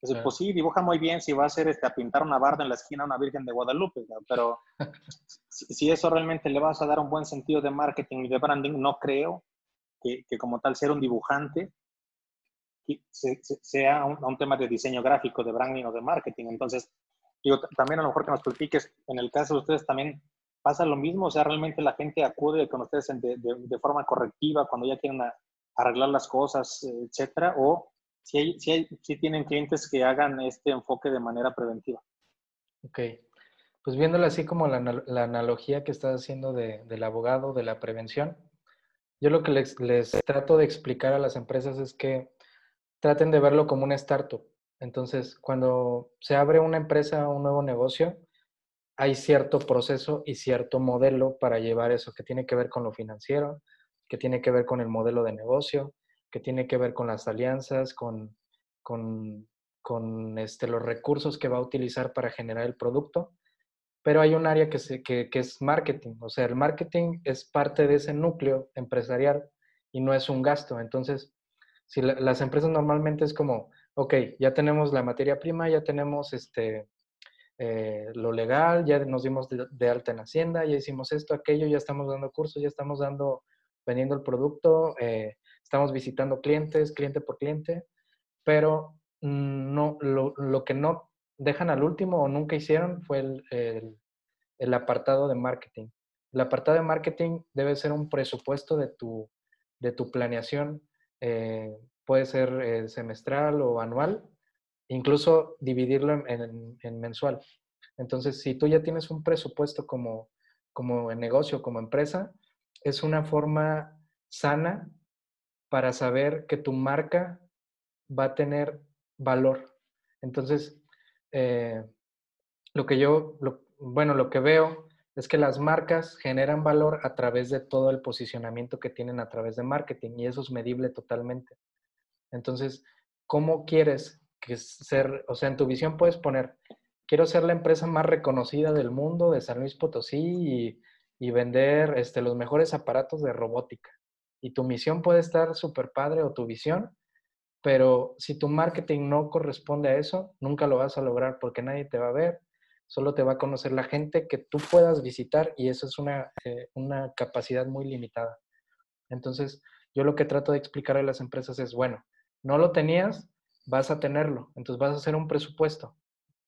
Pues sí, dibuja muy bien si va a hacer este, a pintar una barda en la esquina a una Virgen de Guadalupe, pero si, eso realmente le vas a dar un buen sentido de marketing y de branding, no creo que, que como tal ser un dibujante sea un, un, tema de diseño gráfico, de branding o de marketing. Entonces, digo, también a lo mejor que nos platiques, en el caso de ustedes también pasa lo mismo, o sea, realmente la gente acude con ustedes de, de, de forma correctiva cuando ya quieren arreglar las cosas, etcétera, o si, si, si tienen clientes que hagan este enfoque de manera preventiva. Ok, pues viéndolo así como la, la analogía que estás haciendo de, del abogado, de la prevención, yo lo que les, les, trato de explicar a las empresas es que traten de verlo como una startup. Entonces, cuando se abre una empresa, un nuevo negocio, hay cierto proceso y cierto modelo para llevar eso, que tiene que ver con lo financiero, que tiene que ver con el modelo de negocio, que tiene que ver con las alianzas, con, con, con este, los recursos que va a utilizar para generar el producto. Pero hay un área que, se, que, que es marketing, o sea, el marketing es parte de ese núcleo empresarial y no es un gasto. Entonces, si las empresas normalmente es como, ok, ya tenemos la materia prima, ya tenemos este, eh, lo legal, ya nos dimos de, alta en Hacienda, ya hicimos esto, aquello, ya estamos dando cursos, ya estamos dando, vendiendo el producto, eh, estamos visitando clientes, cliente por cliente, pero no, lo, lo, que no dejan al último o nunca hicieron fue el, el, apartado de marketing. El apartado de marketing debe ser un presupuesto de tu, de tu planeación, eh, puede ser semestral o anual, incluso dividirlo en, mensual. Entonces, si tú ya tienes un presupuesto como, como negocio, como empresa, es una forma sana para saber que tu marca va a tener valor. Entonces, eh, lo que yo, bueno, lo que veo es que las marcas generan valor a través de todo el posicionamiento que tienen a través de marketing y eso es medible totalmente. Entonces, ¿cómo quieres que ser, o sea, en tu visión puedes poner, quiero ser la empresa más reconocida del mundo de San Luis Potosí y, vender este, los mejores aparatos de robótica. Y tu misión puede estar súper padre o tu visión, pero si tu marketing no corresponde a eso, nunca lo vas a lograr porque nadie te va a ver, solo te va a conocer la gente que tú puedas visitar y eso es una, eh, una capacidad muy limitada. Entonces, yo lo que trato de explicar a las empresas es, bueno, no lo tenías, vas a tenerlo. Entonces vas a hacer un presupuesto.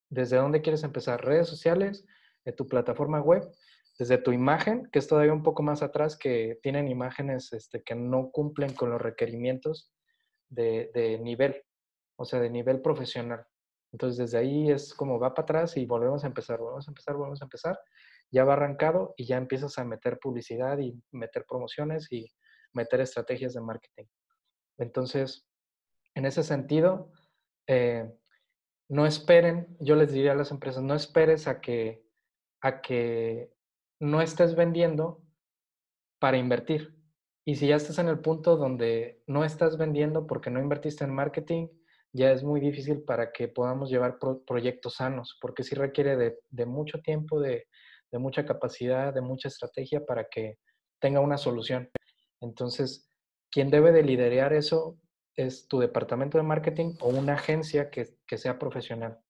¿Desde dónde quieres empezar? Redes sociales, de tu plataforma web, desde tu imagen, que es todavía un poco más atrás, que tienen imágenes este, que no cumplen con los requerimientos de, nivel, o sea, de nivel profesional. Entonces desde ahí es como va para atrás y volvemos a empezar, volvemos a empezar, volvemos a empezar. Ya va arrancado y ya empiezas a meter publicidad y meter promociones y meter estrategias de marketing. Entonces, en ese sentido, eh, no esperen, yo les diría a las empresas, no esperes a que, a que no estés vendiendo para invertir. Y si ya estás en el punto donde no estás vendiendo porque no invertiste en marketing, ya es muy difícil para que podamos llevar proyectos sanos, porque sí requiere de, mucho tiempo, de, mucha capacidad, de mucha estrategia para que tenga una solución. Entonces, quien debe de liderar eso es tu departamento de marketing o una agencia que, sea profesional.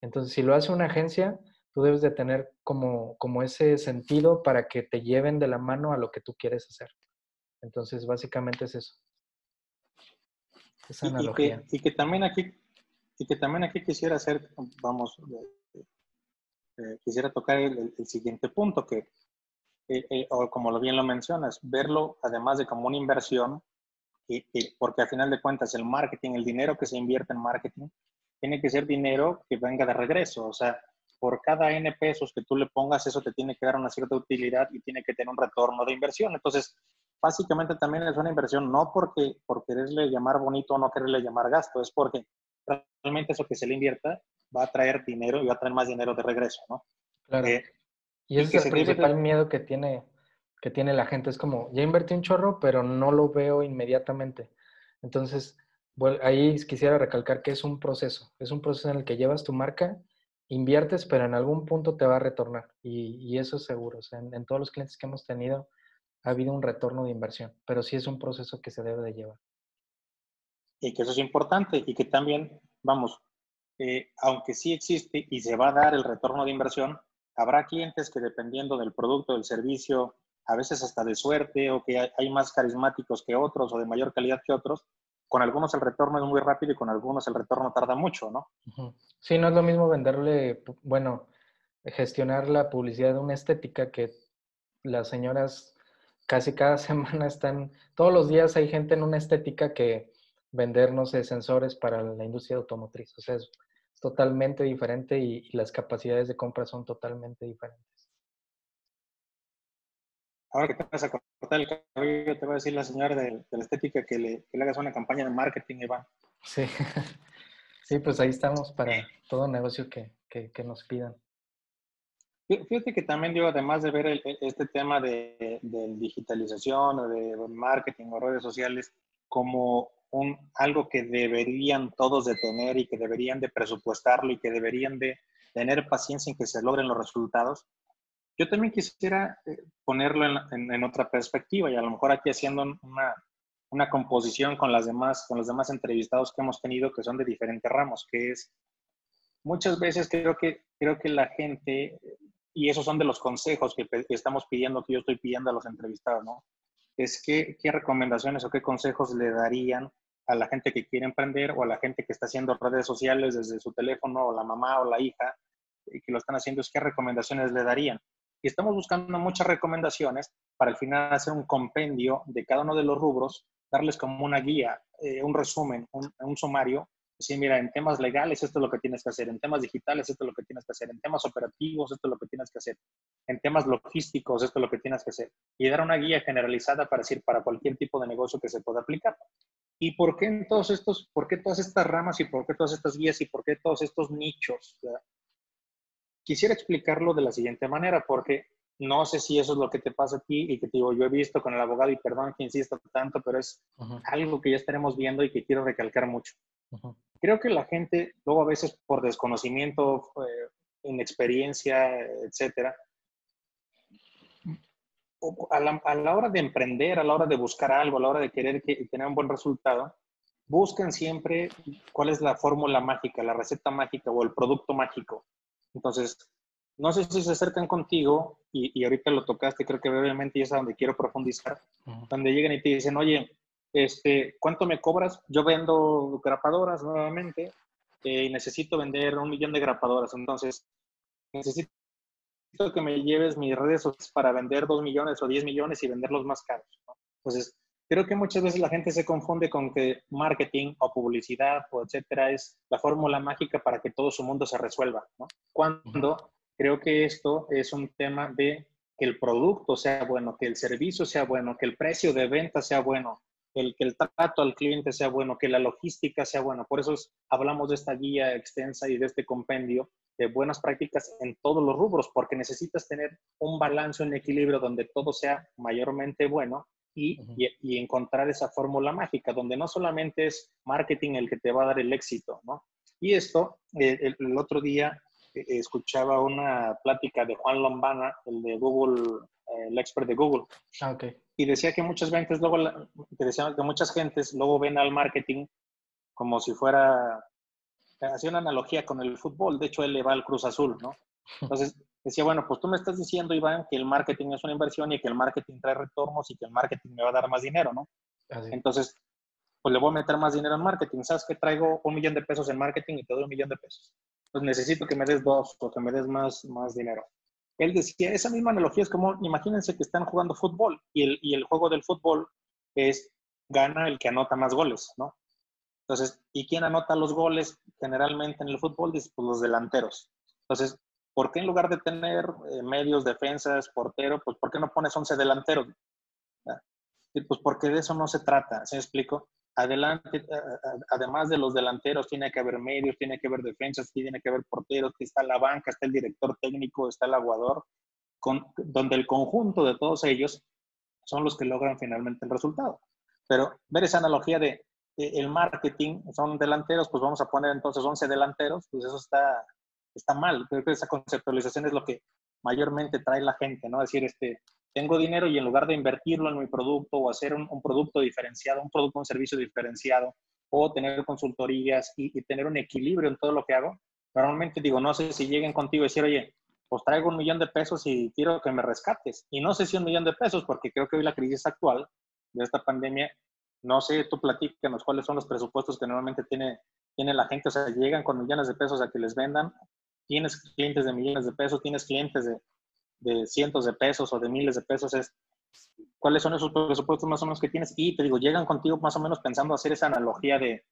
Entonces, si lo hace una agencia, tú debes de tener como, como ese sentido para que te lleven de la mano a lo que tú quieres hacer. Entonces, básicamente es eso. Esa analogía. Y, que, también aquí, y que también aquí quisiera hacer, vamos, eh, eh, quisiera tocar el, siguiente punto, que, eh, o como lo bien lo mencionas, verlo además de como una inversión, porque al final de cuentas el marketing, el dinero que se invierte en marketing, tiene que ser dinero que venga de regreso. O sea, por cada N pesos que tú le pongas, eso te tiene que dar una cierta utilidad y tiene que tener un retorno de inversión. Entonces, básicamente también es una inversión no porque por quererle llamar bonito o no quererle llamar gasto, es porque realmente eso que se le invierta va a traer dinero y va a traer más dinero de regreso, ¿no? Claro. Eh, y ese es el principal miedo que tiene que tiene la gente. Es como, ya invertí un chorro, pero no lo veo inmediatamente. Entonces, ahí quisiera recalcar que es un proceso. Es un proceso en el que llevas tu marca, inviertes, pero en algún punto te va a retornar. Y, eso es seguro. O sea, en, todos los clientes que hemos tenido ha habido un retorno de inversión, pero sí es un proceso que se debe de llevar. Y que eso es importante y que también, vamos, eh, aunque sí existe y se va a dar el retorno de inversión, habrá clientes que dependiendo del producto, del servicio, a veces hasta de suerte o que hay más carismáticos que otros o de mayor calidad que otros. Con algunos el retorno es muy rápido y con algunos el retorno tarda mucho, ¿no? Sí, no es lo mismo venderle, bueno, gestionar la publicidad de una estética que las señoras casi cada semana están, todos los días hay gente en una estética que vender, no sé, sensores para la industria automotriz. O sea, es totalmente diferente y, las capacidades de compra son totalmente diferentes. Ahora que te vas a cortar el cabello, te voy a decir la señora de, la estética que le, que le, hagas una campaña de marketing, Iván. Sí, sí pues ahí estamos para todo negocio que, que, que nos pidan. Fíjate que también digo, además de ver este tema de, de, digitalización o de marketing o redes sociales como un, algo que deberían todos de tener y que deberían de presupuestarlo y que deberían de tener paciencia en que se logren los resultados, yo también quisiera eh, ponerlo en, otra perspectiva y a lo mejor aquí haciendo una, una composición con, las demás, con los demás entrevistados que hemos tenido que son de diferentes ramos, que es muchas veces creo que, creo que la gente y esos son de los consejos que, estamos pidiendo, que yo estoy pidiendo a los entrevistados, ¿no? Es que, qué recomendaciones o qué consejos le darían a la gente que quiere emprender o a la gente que está haciendo redes sociales desde su teléfono o la mamá o la hija y que lo están haciendo, es qué recomendaciones le darían. Y estamos buscando muchas recomendaciones para al final hacer un compendio de cada uno de los rubros, darles como una guía, eh, un resumen, un, sumario Sí, mira, en temas legales esto es lo que tienes que hacer, en temas digitales esto es lo que tienes que hacer, en temas operativos esto es lo que tienes que hacer, en temas logísticos esto es lo que tienes que hacer. Y dar una guía generalizada para decir para cualquier tipo de negocio que se pueda aplicar. ¿Y por qué en todos estos, por qué todas estas ramas y por qué todas estas guías y por qué todos estos nichos? Quisiera explicarlo de la siguiente manera, porque no sé si eso es lo que te pasa a ti y que te digo, yo he visto con el abogado y perdón que insisto tanto, pero es algo que ya estaremos viendo y que quiero recalcar mucho. Creo que la gente, luego a veces por desconocimiento, eh, inexperiencia, etcétera, a la, a la, hora de emprender, a la hora de buscar algo, a la hora de querer que, tener un buen resultado, buscan siempre cuál es la fórmula mágica, la receta mágica o el producto mágico. Entonces, no sé si se acercan contigo, y, y ahorita lo tocaste, creo que brevemente y es a donde quiero profundizar, donde llegan y te dicen, oye, este, ¿cuánto me cobras? Yo vendo grapadoras nuevamente eh, y necesito vender un millón de grapadoras. Entonces, necesito que me lleves mis redes sociales para vender dos millones o diez millones y venderlos más caros. Entonces, creo que muchas veces la gente se confunde con que marketing o publicidad o etcétera es la fórmula mágica para que todo su mundo se resuelva. ¿no? Cuando creo que esto es un tema de que el producto sea bueno, que el servicio sea bueno, que el precio de venta sea bueno, el que el trato al cliente sea bueno, que la logística sea buena. Por eso hablamos de esta guía extensa y de este compendio de buenas prácticas en todos los rubros, porque necesitas tener un balance, un equilibrio donde todo sea mayormente bueno y, y, encontrar esa fórmula mágica, donde no solamente es marketing el que te va a dar el éxito, ¿no? Y esto, eh, el, otro día eh, escuchaba una plática de Juan Lombana, el de Google, eh, el expert de Google. Ah, okay y decía que muchas veces luego, que decía que muchas gentes luego ven al marketing como si fuera, hacía una analogía con el fútbol, de hecho él le va al Cruz Azul, ¿no? Entonces decía, bueno, pues tú me estás diciendo, Iván, que el marketing es una inversión y que el marketing trae retornos y que el marketing me va a dar más dinero, ¿no? Entonces, pues le voy a meter más dinero en marketing. ¿Sabes que traigo un millón de pesos en marketing y te doy un millón de pesos? Pues necesito que me des dos o que me des más, más dinero él decía, esa misma analogía es como, imagínense que están jugando fútbol y el, y el juego del fútbol es, gana el que anota más goles, ¿no? Entonces, ¿y quién anota los goles generalmente en el fútbol? Pues los delanteros. Entonces, ¿por qué en lugar de tener eh, medios, defensas, portero, pues ¿por qué no pones 11 delanteros? Y pues porque de eso no se trata, ¿se me explico? adelante, además de los delanteros, tiene que haber medios, tiene que haber defensas, tiene que haber porteros, que está la banca, está el director técnico, está el aguador, con, donde el conjunto de todos ellos son los que logran finalmente el resultado. Pero ver esa analogía de el marketing, son delanteros, pues vamos a poner entonces 11 delanteros, pues eso está, está mal. Creo que esa conceptualización es lo que mayormente trae la gente, ¿no? decir, este, tengo dinero y en lugar de invertirlo en mi producto o hacer un, producto diferenciado, un producto, un servicio diferenciado, o tener consultorías y, tener un equilibrio en todo lo que hago, normalmente digo, no sé si lleguen contigo y decir, oye, pues traigo un millón de pesos y quiero que me rescates. Y no sé si un millón de pesos, porque creo que hoy la crisis actual de esta pandemia, no sé, tú platícanos cuáles son los presupuestos que normalmente tiene, tiene la gente, o sea, llegan con millones de pesos a que les vendan, tienes clientes de millones de pesos, tienes clientes de, de cientos de pesos o de miles de pesos es, ¿Cuáles son esos presupuestos más o menos que tienes? Y te digo, llegan contigo más o menos pensando hacer esa analogía de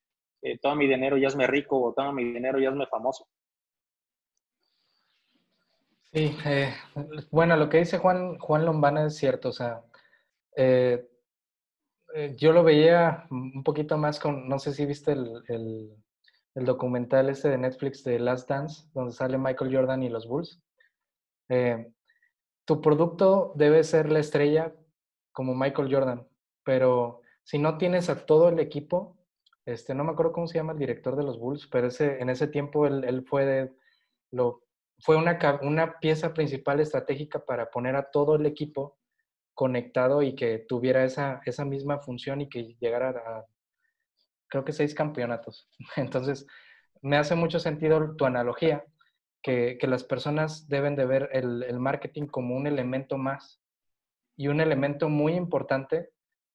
eh, todo mi dinero ya es rico o todo mi dinero ya es famoso. Sí, eh, bueno, lo que dice Juan, Juan Lombana es cierto, o sea, eh, yo lo veía un poquito más con, no sé si viste el, el, el, documental este de Netflix de Last Dance, donde sale Michael Jordan y los Bulls. tu producto debe ser la estrella como Michael Jordan, pero si no tienes a todo el equipo, este, no me acuerdo cómo se llama el director de los Bulls, pero ese, en ese tiempo él, fue, fue una, una pieza principal estratégica para poner a todo el equipo conectado y que tuviera esa, esa misma función y que llegara a, creo que seis campeonatos. Entonces, me hace mucho sentido tu analogía, que, que las personas deben de ver el, el, marketing como un elemento más y un elemento muy importante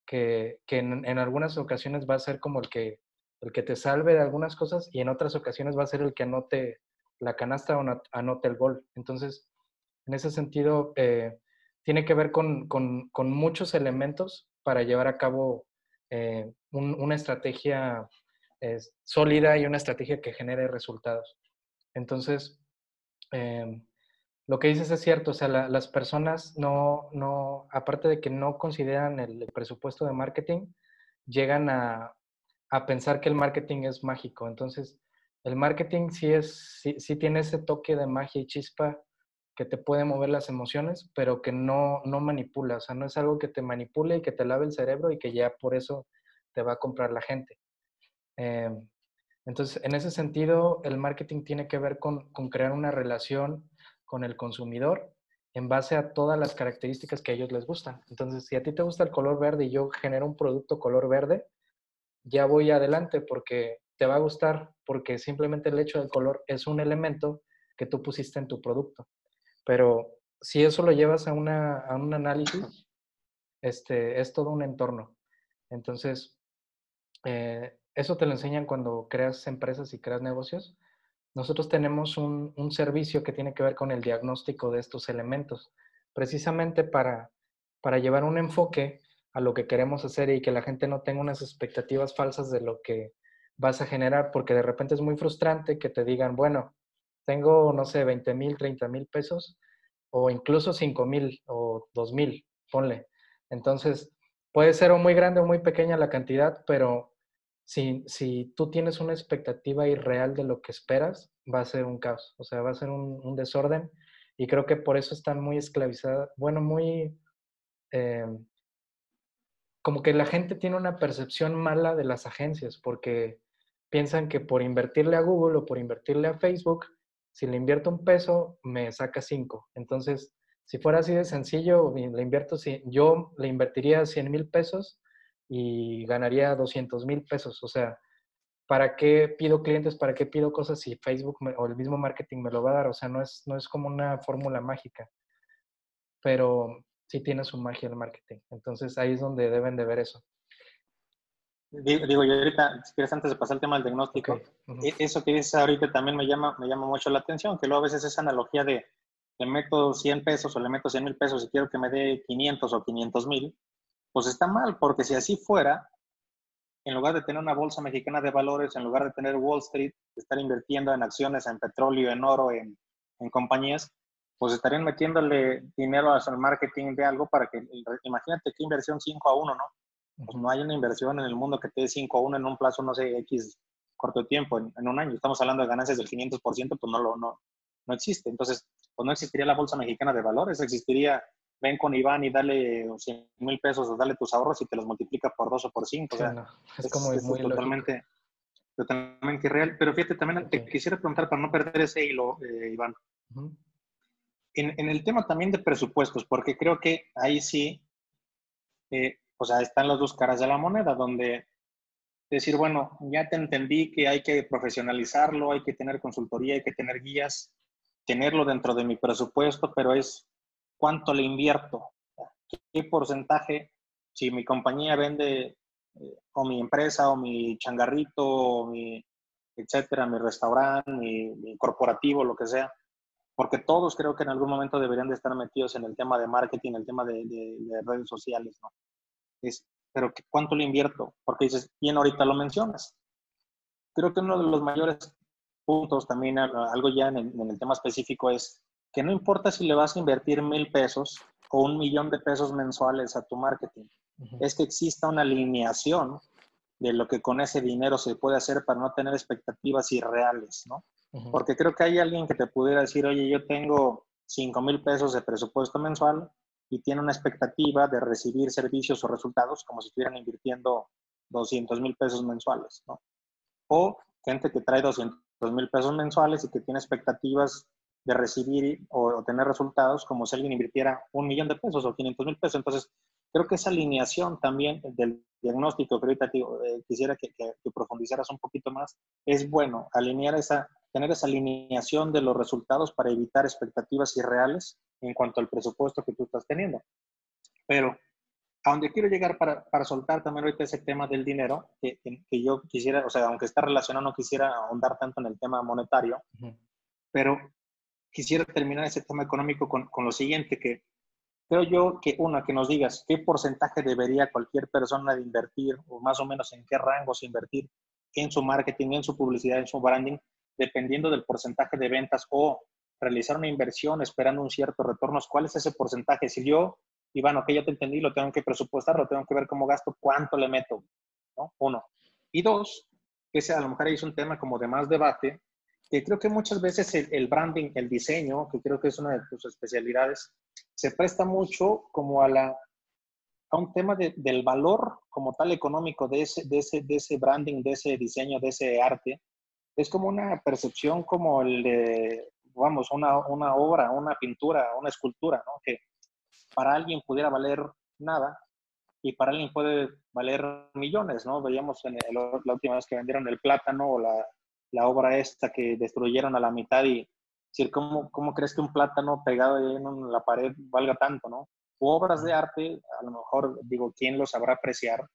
que, que en, en, algunas ocasiones va a ser como el que, el que te salve de algunas cosas y en otras ocasiones va a ser el que anote la canasta o anote el gol. Entonces, en ese sentido, eh, tiene que ver con, con, con, muchos elementos para llevar a cabo eh, un, una estrategia sólida y una estrategia que genere resultados. Entonces, eh, lo que dices es cierto, o sea, las personas no, no, aparte de que no consideran el, presupuesto de marketing, llegan a, a, pensar que el marketing es mágico. Entonces, el marketing sí, es, sí, sí, tiene ese toque de magia y chispa que te puede mover las emociones, pero que no, no manipula, o sea, no es algo que te manipule y que te lave el cerebro y que ya por eso te va a comprar la gente. Eh, entonces, en ese sentido, el marketing tiene que ver con, con crear una relación con el consumidor en base a todas las características que a ellos les gustan. Entonces, si a ti te gusta el color verde y yo genero un producto color verde, ya voy adelante porque te va a gustar, porque simplemente el hecho del color es un elemento que tú pusiste en tu producto. Pero si eso lo llevas a, una, a un análisis, este, es todo un entorno. Entonces, eh, eso te lo enseñan cuando creas empresas y creas negocios, nosotros tenemos un, servicio que tiene que ver con el diagnóstico de estos elementos, precisamente para, para llevar un enfoque a lo que queremos hacer y que la gente no tenga unas expectativas falsas de lo que vas a generar, porque de repente es muy frustrante que te digan, bueno, tengo, no sé, 20 mil, 30 mil pesos, o incluso 5 mil o 2 mil, ponle. Entonces, puede ser o muy grande o muy pequeña la cantidad, pero si, si tú tienes una expectativa irreal de lo que esperas, va a ser un caos, o sea, va a ser un, desorden y creo que por eso están muy esclavizadas, bueno, muy... Eh, como que la gente tiene una percepción mala de las agencias porque piensan que por invertirle a Google o por invertirle a Facebook, si le invierto un peso, me saca cinco. Entonces, si fuera así de sencillo, le invierto, yo le invertiría 100 mil pesos y ganaría 200 mil pesos. O sea, ¿para qué pido clientes? ¿Para qué pido cosas si Facebook o el mismo marketing me lo va a dar? O sea, no es, no es como una fórmula mágica, pero sí tiene su magia el marketing. Entonces ahí es donde deben de ver eso. Digo, yo ahorita, si quieres, antes de pasar el tema del diagnóstico, e, eso que dices ahorita también me llama, me llama mucho la atención, que luego a veces esa analogía de le meto 100 pesos o le meto 100 mil pesos y quiero que me dé 500 o 500 mil, pues está mal, porque si así fuera, en lugar de tener una bolsa mexicana de valores, en lugar de tener Wall Street, estar invirtiendo en acciones, en petróleo, en oro, en, en compañías, pues estarían metiéndole dinero al marketing de algo para que, imagínate qué inversión 5 a 1, ¿no? Pues no hay una inversión en el mundo que te dé 5 a 1 en un plazo, no sé, X corto tiempo, en, en, un año. Estamos hablando de ganancias del 500%, pues no, lo, no, no existe. Entonces, pues no existiría la bolsa mexicana de valores, existiría ven con Iván y dale 100 mil pesos o dale tus ahorros y te los multiplica por dos o por cinco. o sea, es, como muy totalmente, totalmente irreal. Pero fíjate, también te quisiera preguntar para no perder ese hilo, eh, Iván. en, en, el tema también de presupuestos, porque creo que ahí sí, eh, o sea, están las dos caras de la moneda, donde decir, bueno, ya te entendí que hay que profesionalizarlo, hay que tener consultoría, hay que tener guías, tenerlo dentro de mi presupuesto, pero es cuánto le invierto, qué porcentaje, si mi compañía vende, eh, o mi empresa, o mi changarrito, o mi, etcétera, mi restaurante, mi, corporativo, lo que sea, porque todos creo que en algún momento deberían de estar metidos en el tema de marketing, el tema de, redes sociales, ¿no? Es, pero ¿cuánto le invierto? Porque dices, bien ahorita lo mencionas. Creo que uno de los mayores puntos también, algo ya en el, tema específico, es que no importa si le vas a invertir mil pesos o un millón de pesos mensuales a tu marketing, es que exista una alineación de lo que con ese dinero se puede hacer para no tener expectativas irreales, ¿no? Porque creo que hay alguien que te pudiera decir, oye, yo tengo 5 mil pesos de presupuesto mensual y tiene una expectativa de recibir servicios o resultados como si estuvieran invirtiendo 200 mil pesos mensuales, ¿no? O gente que trae 200 mil pesos mensuales y que tiene expectativas de recibir o, tener resultados como si alguien invirtiera un millón de pesos o 500 mil pesos. Entonces, creo que esa alineación también del diagnóstico que eh, quisiera que, que, profundizaras un poquito más, es bueno alinear esa, tener esa alineación de los resultados para evitar expectativas irreales en cuanto al presupuesto que tú estás teniendo. Pero a donde quiero llegar para, para soltar también ahorita ese tema del dinero, que, que, yo quisiera, o sea, aunque está relacionado, no quisiera ahondar tanto en el tema monetario, pero quisiera terminar ese tema económico con, con lo siguiente, que creo yo que una, que nos digas qué porcentaje debería cualquier persona de invertir o más o menos en qué rangos invertir en su marketing, en su publicidad, en su branding, dependiendo del porcentaje de ventas o realizar una inversión esperando un cierto retorno. ¿Cuál es ese porcentaje? Si yo, Iván, ok, ya te entendí, lo tengo que presupuestar, lo tengo que ver cómo gasto, cuánto le meto, ¿no? Uno. Y dos, que a lo mejor es un tema como de más debate, que creo que muchas veces el, branding, el diseño, que creo que es una de tus especialidades, se presta mucho como a la a un tema del valor como tal económico de ese, de, ese, de ese branding, de ese diseño, de ese arte, es como una percepción como el de, vamos, una, una obra, una pintura, una escultura, ¿no? Que para alguien pudiera valer nada y para alguien puede valer millones, ¿no? Veíamos en la última vez que vendieron el plátano o la, la, obra esta que destruyeron a la mitad y decir, ¿cómo, ¿cómo crees que un plátano pegado en la pared valga tanto, ¿no? obras de arte, a lo mejor digo, ¿quién lo sabrá apreciar?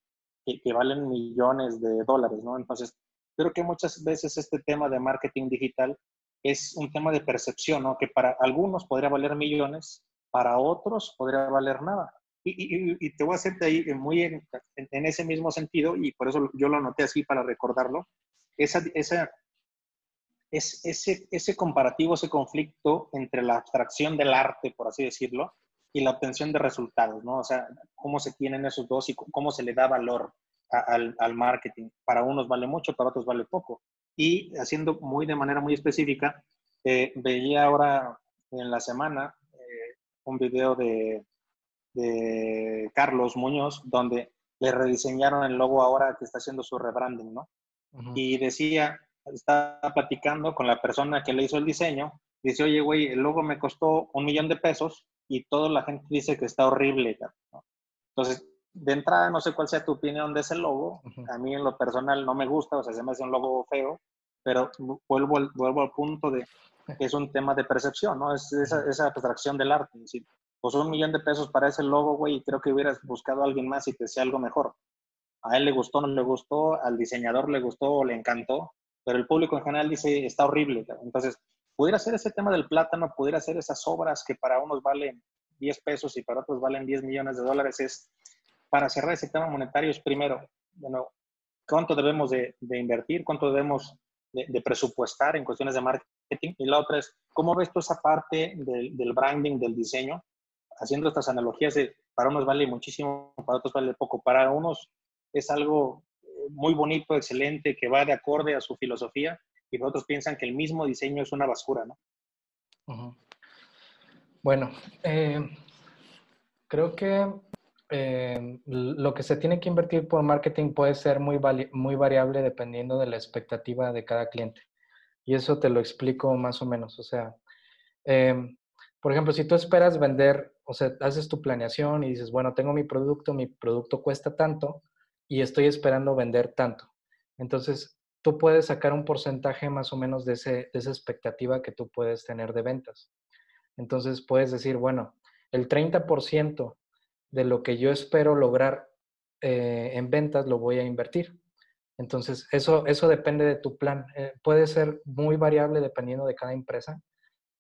Que, que valen millones de dólares, ¿no? Entonces, Creo que muchas veces este tema de marketing digital es un tema de percepción, ¿no? Que para algunos podría valer millones, para otros podría valer nada. Y, te voy a hacerte ahí muy en, ese mismo sentido, y por eso yo lo anoté así para recordarlo, esa, esa, es, ese, ese comparativo, ese conflicto entre la abstracción del arte, por así decirlo, y la obtención de resultados, ¿no? O sea, cómo se tienen esos dos y cómo se le da valor al, al, marketing. Para unos vale mucho, para otros vale poco. Y haciendo muy de manera muy específica, eh, veía ahora en la semana eh, un video de, de Carlos Muñoz donde le rediseñaron el logo ahora que está haciendo su rebranding, ¿no? Y decía, estaba platicando con la persona que le hizo el diseño, dice, oye, güey, el logo me costó un millón de pesos y toda la gente dice que está horrible. ¿no? Entonces, de entrada, no sé cuál sea tu opinión de ese logo. A mí en lo personal no me gusta, o sea, se me hace un logo feo, pero vuelvo al, vuelvo al punto de que es un tema de percepción, ¿no? Es esa, esa abstracción del arte. Es decir, pues un millón de pesos para ese logo, güey, y creo que hubieras buscado a alguien más y te sea algo mejor. A él le gustó, no le gustó, al diseñador le gustó o le encantó, pero el público en general dice, está horrible. Entonces, pudiera ser ese tema del plátano, pudiera ser esas obras que para unos valen 10 pesos y para otros valen 10 millones de dólares, es para cerrar ese tema monetario es primero, bueno, cuánto debemos de, invertir, cuánto debemos de, presupuestar en cuestiones de marketing. Y la otra es, ¿cómo ves tú esa parte del, branding, del diseño? Haciendo estas analogías para unos vale muchísimo, para otros vale poco. Para unos es algo eh, muy bonito, excelente, que va de acorde a su filosofía, y para otros piensan que el mismo diseño es una basura, ¿no? Bueno, eh, creo que eh, lo que se tiene que invertir por marketing puede ser muy, variable dependiendo de la expectativa de cada cliente. Y eso te lo explico más o menos. O sea, em, por ejemplo, si tú esperas vender, o sea, haces tu planeación y dices, bueno, tengo mi producto, mi producto cuesta tanto y estoy esperando vender tanto. Entonces, tú puedes sacar un porcentaje más o menos de, de esa expectativa que tú puedes tener de ventas. Entonces, puedes decir, bueno, el 30% de lo que yo espero lograr eh, en ventas lo voy a invertir. Entonces, eso, eso depende de tu plan. Eh, puede ser muy variable dependiendo de cada empresa,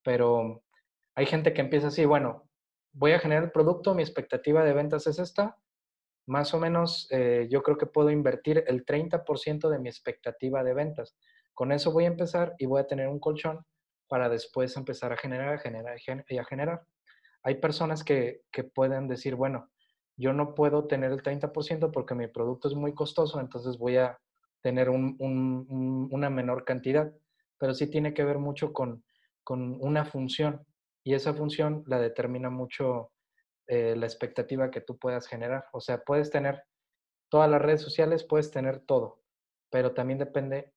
pero hay gente que empieza así, bueno, voy a generar el producto, mi expectativa de ventas es esta, más o menos eh, yo creo que puedo invertir el 30% de mi expectativa de ventas. Con eso voy a empezar y voy a tener un colchón para después empezar a generar, a generar y a generar. Hay personas que, que pueden decir, bueno, yo no puedo tener el 30% porque mi producto es muy costoso, entonces voy a tener una menor cantidad, pero sí tiene que ver mucho con, con una función y esa función la determina mucho eh, la expectativa que tú puedas generar. O sea, puedes tener todas las redes sociales, puedes tener todo, pero también depende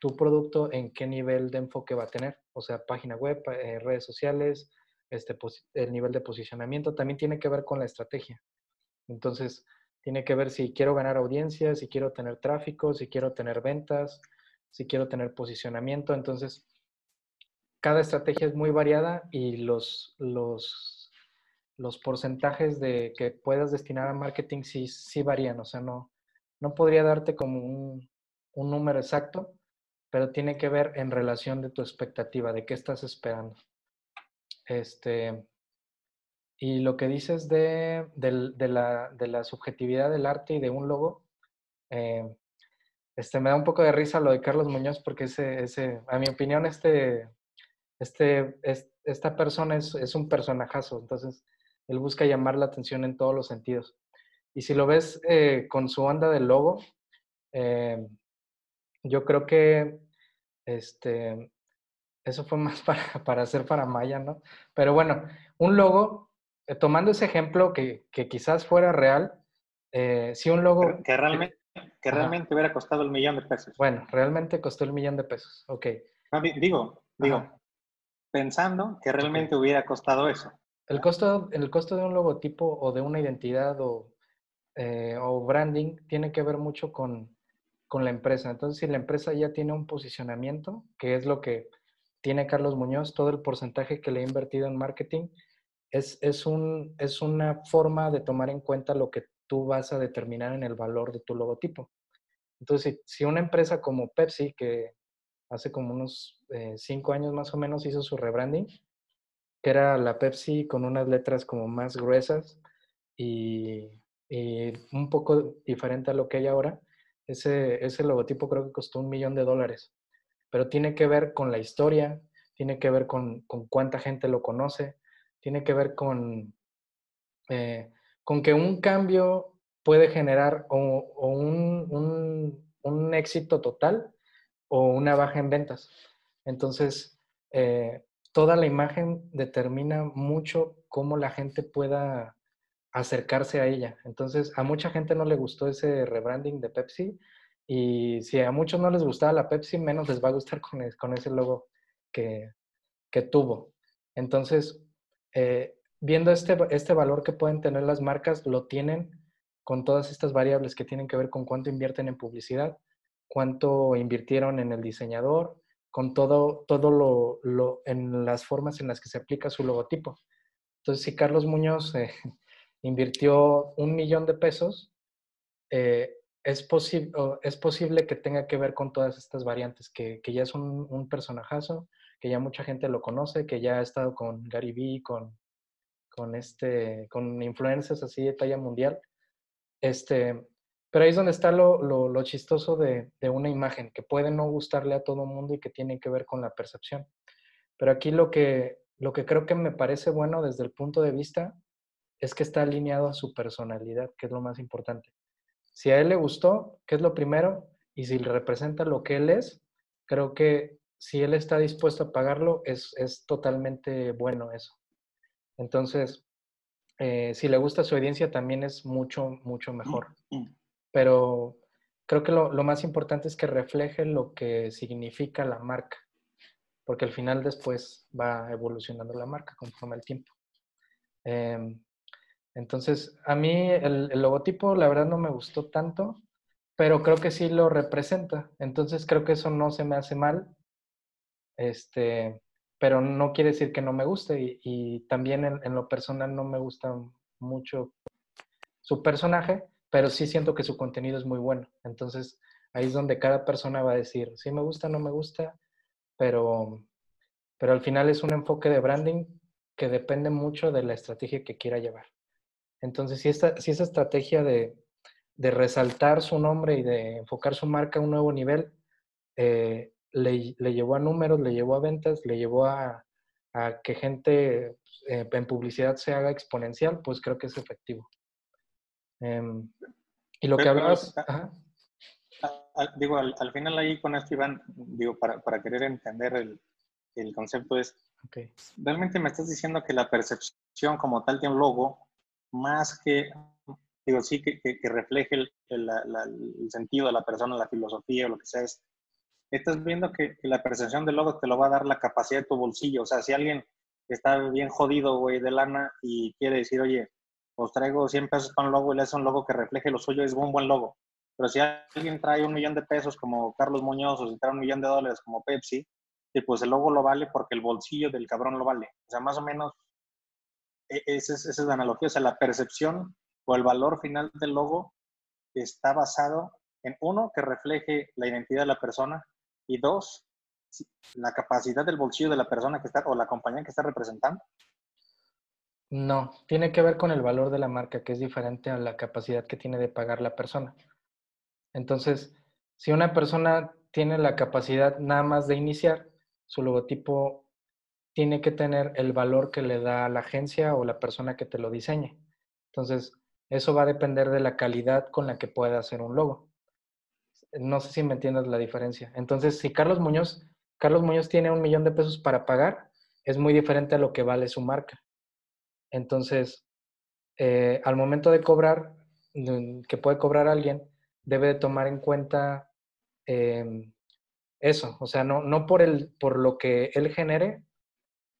tu producto en qué nivel de enfoque va a tener. O sea, página web, eh, redes sociales, este, el nivel de posicionamiento, también tiene que ver con la estrategia. Entonces, tiene que ver si quiero ganar audiencia, si quiero tener tráfico, si quiero tener ventas, si quiero tener posicionamiento. Entonces, cada estrategia es muy variada y los, los, los porcentajes de que puedas destinar a marketing sí, sí varían. O sea, no, no podría darte como un, un número exacto, pero tiene que ver en relación de tu expectativa, de qué estás esperando. Este, y lo que dices de, de, la, de, la, subjetividad del arte y de un logo, eh, este, me da un poco de risa lo de Carlos Muñoz porque ese, ese a mi opinión, este, este, esta persona es, es, un personajazo, entonces él busca llamar la atención en todos los sentidos. Y si lo ves eh, con su onda del logo, eh, yo creo que este, eso fue más para, para hacer para Maya, ¿no? Pero bueno, un logo, eh, tomando ese ejemplo que, que, quizás fuera real, si un logo... Que, realmente, que realmente hubiera costado el millón de pesos. Bueno, realmente costó el millón de pesos, ok. digo, digo, pensando que realmente hubiera costado eso. El costo, el costo de un logotipo o de una identidad o, eh, o branding tiene que ver mucho con, con, la empresa. Entonces, si la empresa ya tiene un posicionamiento, que es lo que tiene Carlos Muñoz, todo el porcentaje que le ha invertido en marketing, es, es, un, es una forma de tomar en cuenta lo que tú vas a determinar en el valor de tu logotipo. Entonces, si, si una empresa como Pepsi, que hace como unos eh, cinco años más o menos hizo su rebranding, que era la Pepsi con unas letras como más gruesas y, un poco diferente a lo que hay ahora. Ese, ese logotipo creo que costó un millón de dólares, pero tiene que ver con la historia, tiene que ver con, con cuánta gente lo conoce, tiene que ver con, eh, con que un cambio puede generar o, un, un, un éxito total o una baja en ventas. Entonces, eh, toda la imagen determina mucho cómo la gente pueda acercarse a ella. Entonces, a mucha gente no le gustó ese rebranding de Pepsi y si a muchos no les gustaba la Pepsi, menos les va a gustar con, con ese logo que, que tuvo. Entonces, eh, viendo este, este valor que pueden tener las marcas, lo tienen con todas estas variables que tienen que ver con cuánto invierten en publicidad, cuánto invirtieron en el diseñador, con todo, todo lo, lo, en las formas en las que se aplica su logotipo. Entonces, si Carlos Muñoz eh, invirtió un millón de pesos, eh, es, posible es posible que tenga que ver con todas estas variantes, que, que ya es un, un, personajazo, que ya mucha gente lo conoce, que ya ha estado con Gary Vee, con, con, este, con influencers así de talla mundial. Este, pero ahí es donde está lo, lo, chistoso de, de, una imagen, que puede no gustarle a todo el mundo y que tiene que ver con la percepción. Pero aquí lo que, lo que creo que me parece bueno desde el punto de vista es que está alineado a su personalidad, que es lo más importante. Si a él le gustó, ¿qué es lo primero? Y si le representa lo que él es, creo que si él está dispuesto a pagarlo, es, es totalmente bueno eso. Entonces, eh, si le gusta su audiencia, también es mucho, mucho mejor. Mm, pero creo que lo, más importante es que refleje lo que significa la marca, porque al final después va evolucionando la marca conforme el tiempo. Em, entonces, a mí el, logotipo, la verdad, no me gustó tanto, pero creo que sí lo representa. Entonces, creo que eso no se me hace mal, este, pero no quiere decir que no me guste. Y, también en, lo personal no me gusta mucho su personaje, pero sí siento que su contenido es muy bueno. Entonces, ahí es donde cada persona va a decir, sí me gusta, no me gusta, pero, pero al final es un enfoque de branding que depende mucho de la estrategia que quiera llevar. Entonces, si, esta, si esa estrategia de, de resaltar su nombre y de enfocar su marca a un nuevo nivel, eh, le, le, llevó a números, le llevó a ventas, le llevó a, a que gente eh, en publicidad se haga exponencial, pues creo que es efectivo. Em, y lo que hablabas... digo, al, final ahí con esto, Iván, digo, para, para querer entender el, el concepto es, okay. realmente me estás diciendo que la percepción como tal de un logo, más que, digo, sí, que, refleje el, sentido de la persona, la filosofía o lo que sea, es, estás viendo que, la percepción del logo te lo va a dar la capacidad de tu bolsillo. O sea, si alguien está bien jodido, güey, de lana y quiere decir, oye, os traigo 100 pesos para un logo y le hace un logo que refleje lo suyo, es un buen logo. Pero si alguien trae un millón de pesos como Carlos Muñoz o si trae un millón de dólares como Pepsi, pues el logo lo vale porque el bolsillo del cabrón lo vale. O sea, más o menos esa es, esa es la analogía. O sea, la percepción o el valor final del logo está basado en uno, que refleje la identidad de la persona y dos, la capacidad del bolsillo de la persona que está o la compañía que está representando. No, tiene que ver con el valor de la marca, que es diferente a la capacidad que tiene de pagar la persona. Entonces, si una persona tiene la capacidad nada más de iniciar, su logotipo tiene que tener el valor que le da la agencia o la persona que te lo diseñe. Entonces, eso va a depender de la calidad con la que pueda hacer un logo. No sé si me entiendes la diferencia. Entonces, si Carlos Muñoz, Carlos Muñoz tiene un millón de pesos para pagar, es muy diferente a lo que vale su marca. Entonces, eh, al momento de cobrar, mm, que puede cobrar alguien, debe de tomar en cuenta em, eso, o sea, no, no por, el, por lo que él genere,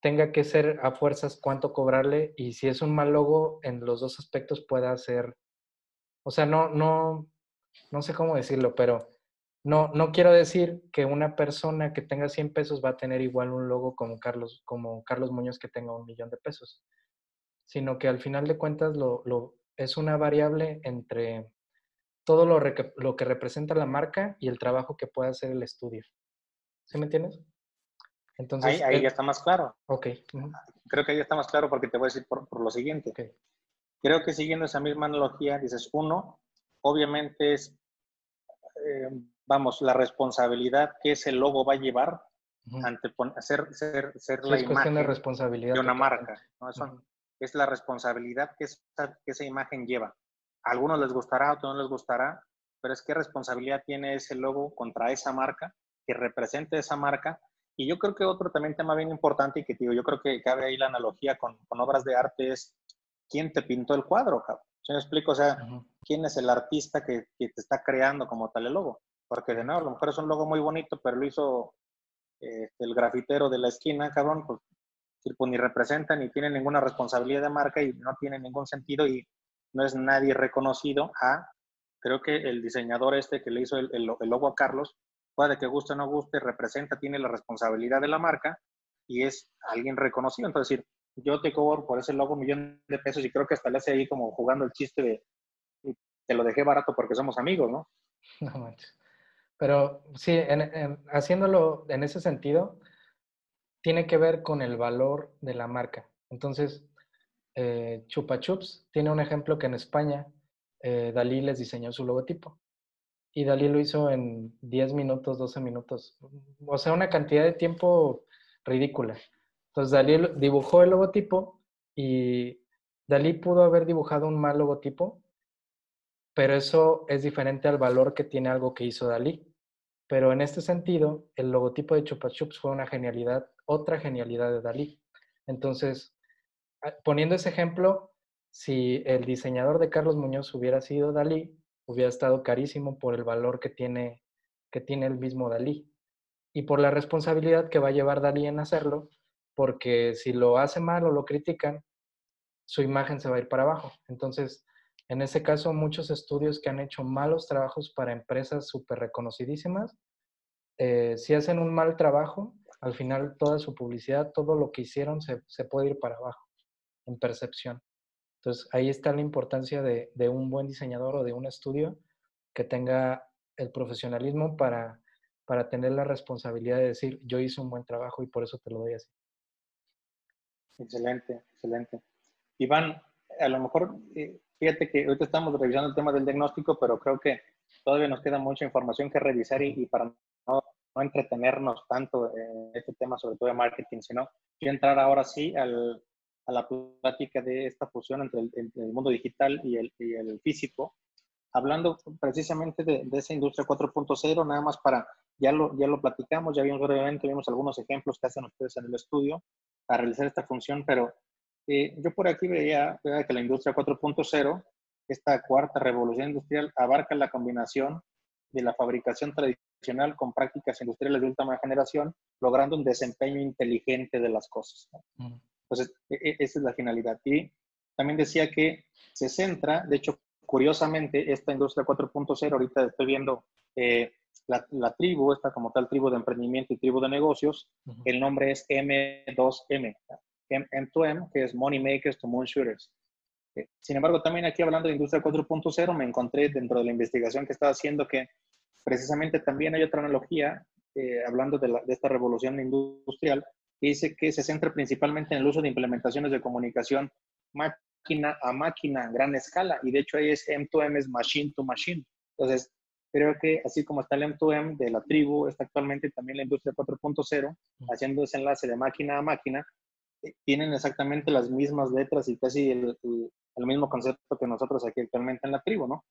tenga que ser a fuerzas cuánto cobrarle y si es un mal logo en los dos aspectos pueda ser, o sea, no, no, no sé cómo decirlo, pero no, no quiero decir que una persona que tenga 100 pesos va a tener igual un logo como Carlos, como Carlos Muñoz que tenga un millón de pesos, sino que al final de cuentas lo, lo es una variable entre todo lo, lo, que representa la marca y el trabajo que puede hacer el estudio. ¿Sí me entiendes? Entonces, ahí, ya está más claro. Ok. Creo que ahí está más claro porque te voy a decir por, por lo siguiente. Creo que siguiendo esa misma analogía, dices, uno, obviamente es, eh, vamos, la responsabilidad que ese logo va a llevar ante ser, ser, ser la imagen de, responsabilidad de una marca. ¿no? Es la responsabilidad que que esa imagen lleva algunos les gustará, a otros no les gustará, pero es qué responsabilidad tiene ese logo contra esa marca, que represente esa marca. Y yo creo que otro también tema bien importante y que digo, yo creo que cabe ahí la analogía con, con obras de arte es quién te pintó el cuadro, cabrón. ¿Sí me explico? O sea, quién es el artista que, que, te está creando como tal el logo. Porque de nuevo, a lo mejor es un logo muy bonito, pero lo hizo eh, el grafitero de la esquina, cabrón, pues, pues ni representa ni tiene ninguna responsabilidad de marca y no tiene ningún sentido y no es nadie reconocido a, creo que el diseñador este que le hizo el, el, logo a Carlos, puede que guste o no guste, representa, tiene la responsabilidad de la marca y es alguien reconocido. Entonces, decir, yo te cobro por ese logo un millón de pesos y creo que hasta le hace ahí como jugando el chiste de, te lo dejé barato porque somos amigos, ¿no? No manches. Pero sí, haciéndolo en ese sentido, tiene que ver con el valor de la marca. Entonces, eh, Chupa Chups tiene un ejemplo que en España eh, Dalí les diseñó su logotipo. Y Dalí lo hizo en 10 minutos, 12 minutos. O sea, una cantidad de tiempo ridícula. Entonces Dalí dibujó el logotipo y Dalí pudo haber dibujado un mal logotipo, pero eso es diferente al valor que tiene algo que hizo Dalí. Pero en este sentido, el logotipo de Chupa Chups fue una genialidad, otra genialidad de Dalí. Entonces, Ah, poniendo ese ejemplo, si el diseñador de Carlos Muñoz hubiera sido Dalí, hubiera estado carísimo por el valor que tiene, que tiene el mismo Dalí y por la responsabilidad que va a llevar Dalí en hacerlo, porque si lo hace mal o lo critican, su imagen se va a ir para abajo. Entonces, en ese caso, muchos estudios que han hecho malos trabajos para empresas súper reconocidísimas, eh, si hacen un mal trabajo, al final toda su publicidad, todo lo que hicieron se puede ir para abajo en percepción. Entonces, ahí está la importancia de, un buen diseñador o de un estudio que tenga el profesionalismo para para tener la responsabilidad de decir, yo hice un buen trabajo y por eso te lo doy así. Excelente, excelente. Iván, a lo mejor, eh, fíjate que ahorita estamos revisando el tema del diagnóstico, pero creo que todavía nos queda mucha información que revisar y, para no, no, entretenernos tanto en este tema, sobre todo de marketing, sino quiero entrar ahora sí al, a la plática de esta fusión entre el, el mundo digital y el, y el, físico, hablando precisamente de, esa industria 4.0, nada más para, ya lo, ya lo platicamos, ya vimos brevemente, vimos algunos ejemplos que hacen ustedes en el estudio para realizar esta función, pero eh, yo por aquí veía, que la industria 4.0, esta cuarta revolución industrial, abarca la combinación de la fabricación tradicional con prácticas industriales de última generación, logrando un desempeño inteligente de las cosas. E, e, esa es la finalidad. Y también decía que se centra, de hecho, curiosamente, esta industria 4.0, ahorita estoy viendo eh, la, la, tribu, esta como tal tribu de emprendimiento y tribu de negocios, uh -huh. el nombre es M2M, M2M, que es Money Makers to Moon Shooters. Eh, sin embargo, también aquí hablando de industria 4.0, me encontré dentro de la investigación que estaba haciendo que precisamente también hay otra analogía, eh, hablando de, la, de esta revolución industrial, que dice que se centra principalmente en el uso de implementaciones de comunicación máquina a máquina a gran escala, y de hecho ahí es M2M, es machine to machine. Entonces, creo que así como está el M2M de la tribu, está actualmente también la industria 4.0, haciendo ese enlace de máquina a máquina, eh, tienen exactamente las mismas letras y casi el, el, el, mismo concepto que nosotros aquí actualmente en la tribu, ¿no?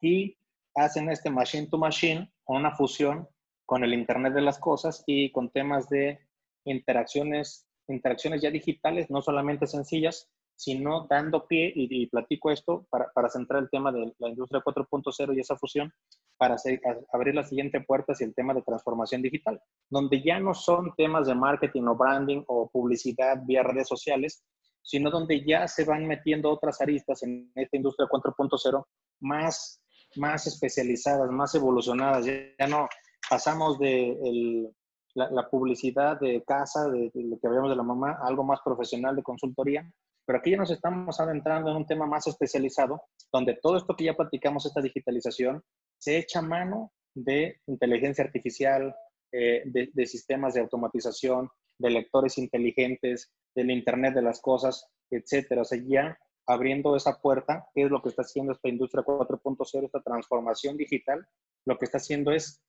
Y hacen este machine to machine con una fusión con el Internet de las Cosas y con temas de interacciones, interacciones ya digitales, no solamente sencillas, sino dando pie, y, y platico esto para, para, centrar el tema de la industria 4.0 y esa fusión, para hacer, abrir la siguiente puerta hacia el tema de transformación digital, donde ya no son temas de marketing o branding o publicidad vía redes sociales, sino donde ya se van metiendo otras aristas en esta industria 4.0 más, más especializadas, más evolucionadas. Ya, ya no pasamos de el, la, publicidad de casa, de, lo que hablamos de la mamá, algo más profesional de consultoría, pero aquí ya nos estamos adentrando en un tema más especializado, donde todo esto que ya platicamos, esta digitalización, se echa mano de inteligencia artificial, eh, de, sistemas de automatización, de lectores inteligentes, del Internet de las cosas, etcétera. O sea, ya abriendo esa puerta, ¿qué es lo que está haciendo esta industria 4.0, esta transformación digital? Lo que está haciendo es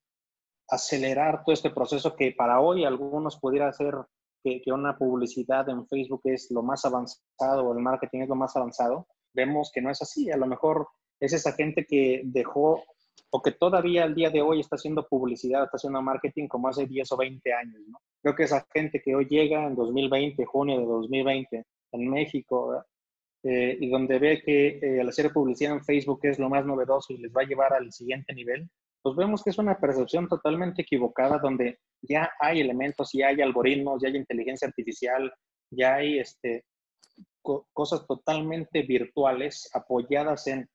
acelerar todo este proceso que para hoy algunos pudiera ser que, que, una publicidad en Facebook es lo más avanzado o el marketing es lo más avanzado, vemos que no es así. A lo mejor es esa gente que dejó o que todavía al día de hoy está haciendo publicidad, está haciendo marketing como hace 10 o 20 años. ¿no? Creo que esa gente que hoy llega en 2020, junio de 2020, en México, eh, y donde ve que eh, al hacer publicidad en Facebook es lo más novedoso y les va a llevar al siguiente nivel, pues vemos que es una percepción totalmente equivocada donde ya hay elementos, ya hay algoritmos, ya hay inteligencia artificial, ya hay este, co cosas totalmente virtuales apoyadas en,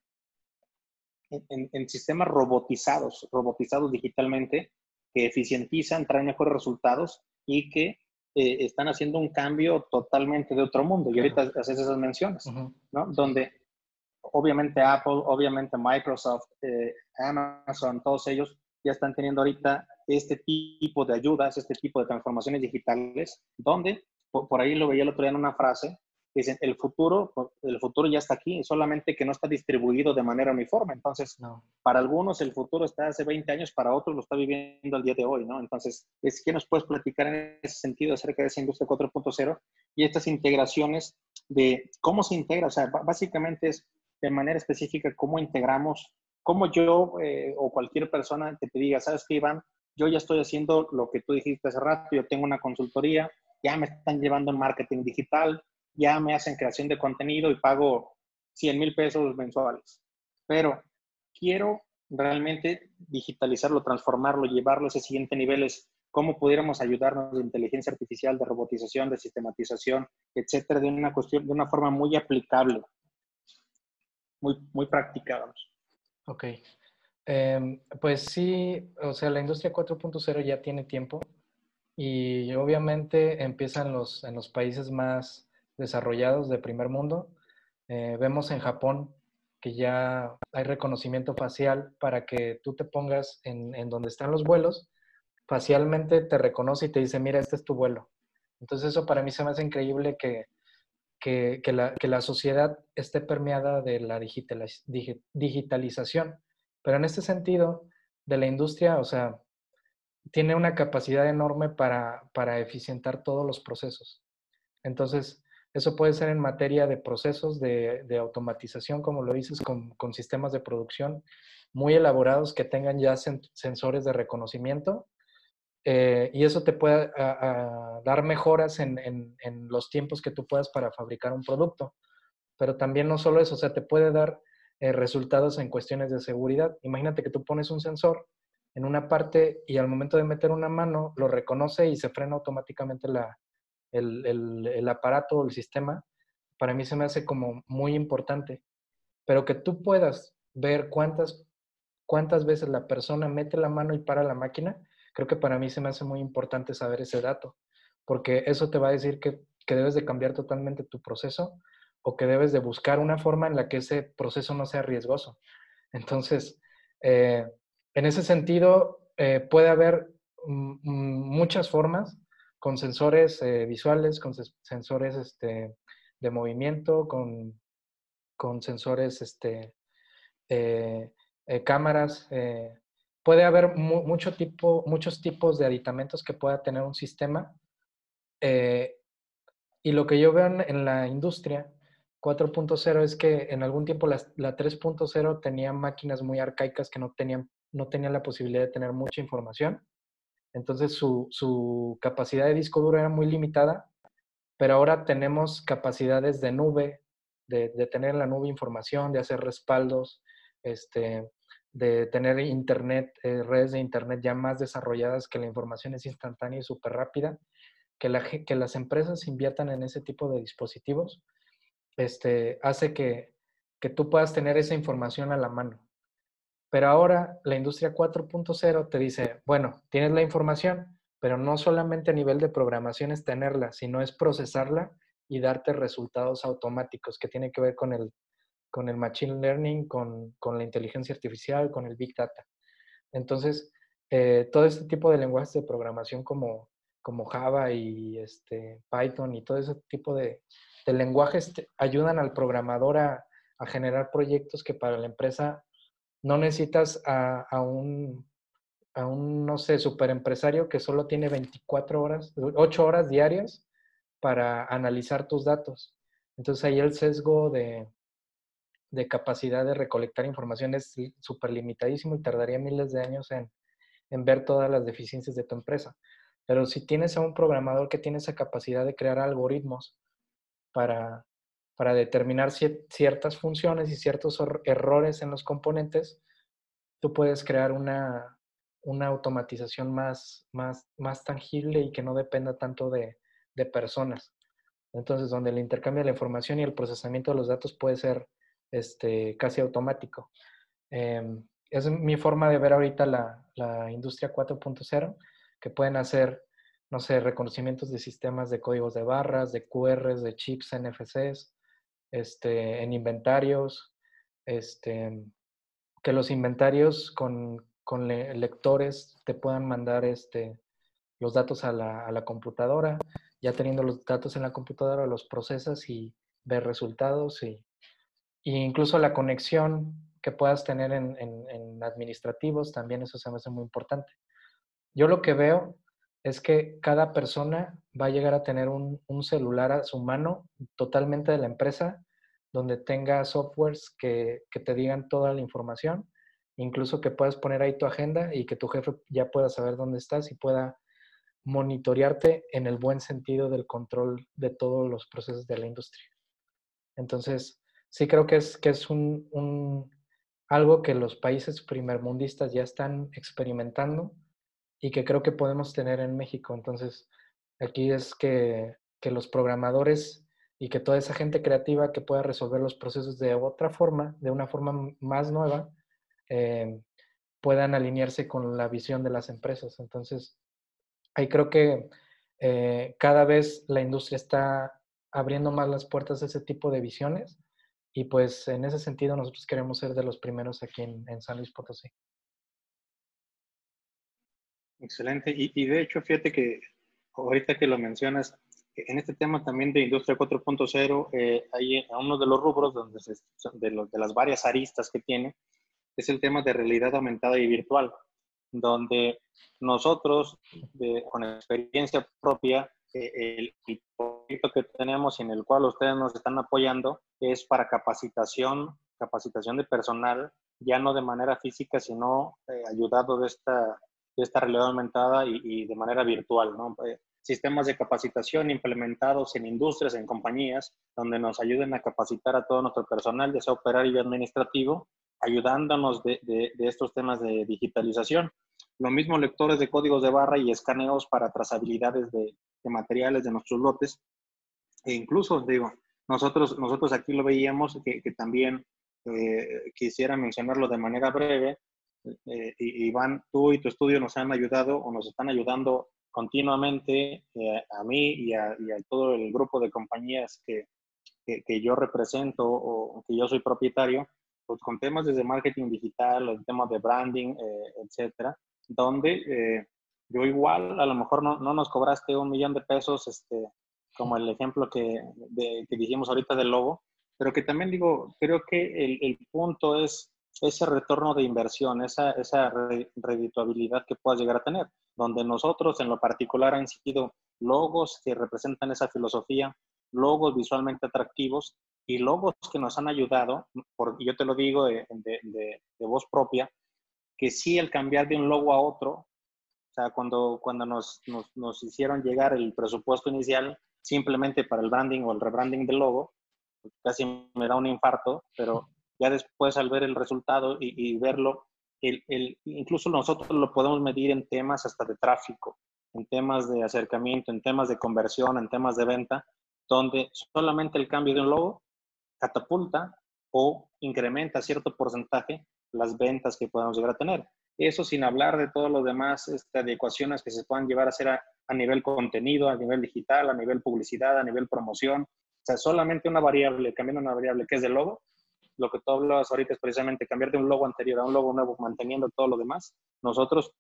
en, en, sistemas robotizados, robotizados digitalmente, que eficientizan, traen mejores resultados y que eh, están haciendo un cambio totalmente de otro mundo. Y ahorita haces esas menciones, uh -huh. ¿no? Donde obviamente Apple, obviamente Microsoft, eh, Amazon, todos ellos ya están teniendo ahorita este tipo de ayudas, este tipo de transformaciones digitales, donde, por, por ahí lo veía el otro día en una frase, que dicen, el futuro, el futuro ya está aquí, solamente que no está distribuido de manera uniforme. Entonces, no. para algunos el futuro está hace 20 años, para otros lo está viviendo al día de hoy, ¿no? Entonces, es que nos puedes platicar en ese sentido acerca de esa industria 4.0 y estas integraciones de cómo se integra, o sea, básicamente es de manera específica cómo integramos, cómo yo eh, o cualquier persona que te diga, sabes qué, Iván, yo ya estoy haciendo lo que tú dijiste hace rato, yo tengo una consultoría, ya me están llevando en marketing digital, ya me hacen creación de contenido y pago 100 mil pesos mensuales. Pero quiero realmente digitalizarlo, transformarlo, llevarlo a ese siguiente nivel. Es cómo pudiéramos ayudarnos de inteligencia artificial, de robotización, de sistematización, etcétera, de una cuestión, de una forma muy aplicable muy, muy práctica, vamos. Ok. Eh, pues sí, o sea, la industria 4.0 ya tiene tiempo y obviamente empiezan los, en los países más desarrollados de primer mundo. Eh, vemos en Japón que ya hay reconocimiento facial para que tú te pongas en, en donde están los vuelos, facialmente te reconoce y te dice, mira, este es tu vuelo. Entonces eso para mí se me hace increíble que, que, la, que la, sociedad esté permeada de la digitalización. Pero en este sentido, de la industria, o sea, tiene una capacidad enorme para, para eficientar todos los procesos. Entonces, eso puede ser en materia de procesos de, automatización, como lo dices, con, con, sistemas de producción muy elaborados que tengan ya sensores de reconocimiento. Eh, y eso te puede dar mejoras en, en, los tiempos que tú puedas para fabricar un producto. Pero también no solo eso, o sea, te puede dar eh, resultados en cuestiones de seguridad. Imagínate que tú pones un sensor en una parte y al momento de meter una mano lo reconoce y se frena automáticamente la, el, el, el aparato o el sistema. Para mí se me hace como muy importante. Pero que tú puedas ver cuántas, cuántas veces la persona mete la mano y para la máquina, creo que para mí se me hace muy importante saber ese dato, porque eso te va a decir que, que debes de cambiar totalmente tu proceso o que debes de buscar una forma en la que ese proceso no sea riesgoso. Entonces, eh, en ese sentido, eh, puede haber muchas formas con sensores eh, visuales, con sensores este, de movimiento, con, con sensores, este, cámaras. Puede haber mucho tipo, muchos tipos de aditamentos que pueda tener un sistema. y lo que yo veo en la industria 4.0 es que en algún tiempo la, 3.0 tenía máquinas muy arcaicas que no tenían, no tenían la posibilidad de tener mucha información. Entonces su, su, capacidad de disco duro era muy limitada, pero ahora tenemos capacidades de nube, de, de tener en la nube información, de hacer respaldos, este, de tener internet, eh, redes de internet ya más desarrolladas, que la información es instantánea y súper rápida, que, la, que las empresas inviertan en ese tipo de dispositivos este, hace que, que tú puedas tener esa información a la mano. Pero ahora la industria 4.0 te dice, bueno, tienes la información, pero no solamente a nivel de programación es tenerla, sino es procesarla y darte resultados automáticos que tiene que ver con el, con el machine learning, con, con la inteligencia artificial, con el big data. Entonces, eh, todo este tipo de lenguajes de programación como, como Java y este, Python y todo ese tipo de, lenguajes ayudan al programador a, generar proyectos que para la empresa no necesitas a, un, a un, no sé, super empresario que solo tiene 24 horas, 8 horas diarias para analizar tus datos. Entonces ahí el sesgo de, de capacidad de recolectar información es súper limitadísimo y tardaría miles de años en, en ver todas las deficiencias de tu empresa. Pero si tienes a un programador que tiene esa capacidad de crear algoritmos para, para determinar ciertas funciones y ciertos errores en los componentes, tú puedes crear una, una automatización más, más, más tangible y que no dependa tanto de, de personas. Entonces, donde el intercambio de la información y el procesamiento de los datos puede ser este, casi automático. Eh, es mi forma de ver ahorita la, la industria 4.0, que pueden hacer no sé, reconocimientos de sistemas de códigos de barras, de QRs, de chips, NFCs, este, en inventarios, este, que los inventarios con, con lectores te puedan mandar este, los datos a la, a la, computadora, ya teniendo los datos en la computadora los procesas y ver resultados y, incluso la conexión que puedas tener en, administrativos, también eso se me hace muy importante. Yo lo que veo es que cada persona va a llegar a tener un, celular a su mano totalmente de la empresa, donde tenga softwares que, te digan toda la información, incluso que puedas poner ahí tu agenda y que tu jefe ya pueda saber dónde estás y pueda monitorearte en el buen sentido del control de todos los procesos de la industria. Entonces, sí creo que es, que es un, algo que los países primermundistas ya están experimentando y que creo que podemos tener en México. Entonces, aquí es que, que, los programadores y que toda esa gente creativa que pueda resolver los procesos de otra forma, de una forma más nueva, eh, puedan alinearse con la visión de las empresas. Entonces, ahí creo que eh, cada vez la industria está abriendo más las puertas a ese tipo de visiones y pues en ese sentido nosotros queremos ser de los primeros aquí en, en San Luis Potosí. Excelente. Y, de hecho, fíjate que ahorita que lo mencionas, en este tema también de Industria 4.0, eh, hay uno de los rubros donde de, de las varias aristas que tiene, es el tema de realidad aumentada y virtual, donde nosotros, con experiencia propia, el, proyecto que tenemos y en el cual ustedes nos están apoyando es para capacitación, capacitación de personal, ya no de manera física, sino eh, ayudado de esta, de esta realidad aumentada y, de manera virtual, ¿no? Eh, sistemas de capacitación implementados en industrias, en compañías, donde nos ayuden a capacitar a todo nuestro personal, ya sea operario y administrativo, ayudándonos de, de, estos temas de digitalización. Lo mismo lectores de códigos de barra y escaneos para trazabilidades de, de materiales de nuestros lotes. E incluso, digo, nosotros, nosotros aquí lo veíamos que, que también eh, quisiera mencionarlo de manera breve. Eh, Iván, tú y tu estudio nos han ayudado o nos están ayudando continuamente eh, a mí y a, y a, todo el grupo de compañías que, que, que, yo represento o que yo soy propietario, pues con temas desde marketing digital, el tema de branding, eh, etcétera, donde yo igual, a lo mejor no, no, nos cobraste un millón de pesos, este, como el ejemplo que, de, que dijimos ahorita del logo, pero que también digo, creo que el, el punto es ese retorno de inversión, esa, esa redituabilidad que puedas llegar a tener, donde nosotros en lo particular han sido logos que representan esa filosofía, logos visualmente atractivos y logos que nos han ayudado, por, yo te lo digo de, de, de, de voz propia, que sí el cambiar de un logo a otro sea, cuando, cuando nos, nos, nos, hicieron llegar el presupuesto inicial simplemente para el branding o el rebranding del logo, pues casi me da un infarto, pero ya después al ver el resultado y, y verlo, el, el, incluso nosotros lo podemos medir en temas hasta de tráfico, en temas de acercamiento, en temas de conversión, en temas de venta, donde solamente el cambio de un logo catapulta o incrementa cierto porcentaje las ventas que podemos llegar a tener. Eso sin hablar de todos los demás este, adecuaciones que se puedan llevar a hacer a, nivel contenido, a nivel digital, a nivel publicidad, a nivel promoción. O sea, solamente una variable, cambiando una variable que es del logo. Lo que tú hablas ahorita es precisamente cambiar de un logo anterior a un logo nuevo, manteniendo todo lo demás. Nosotros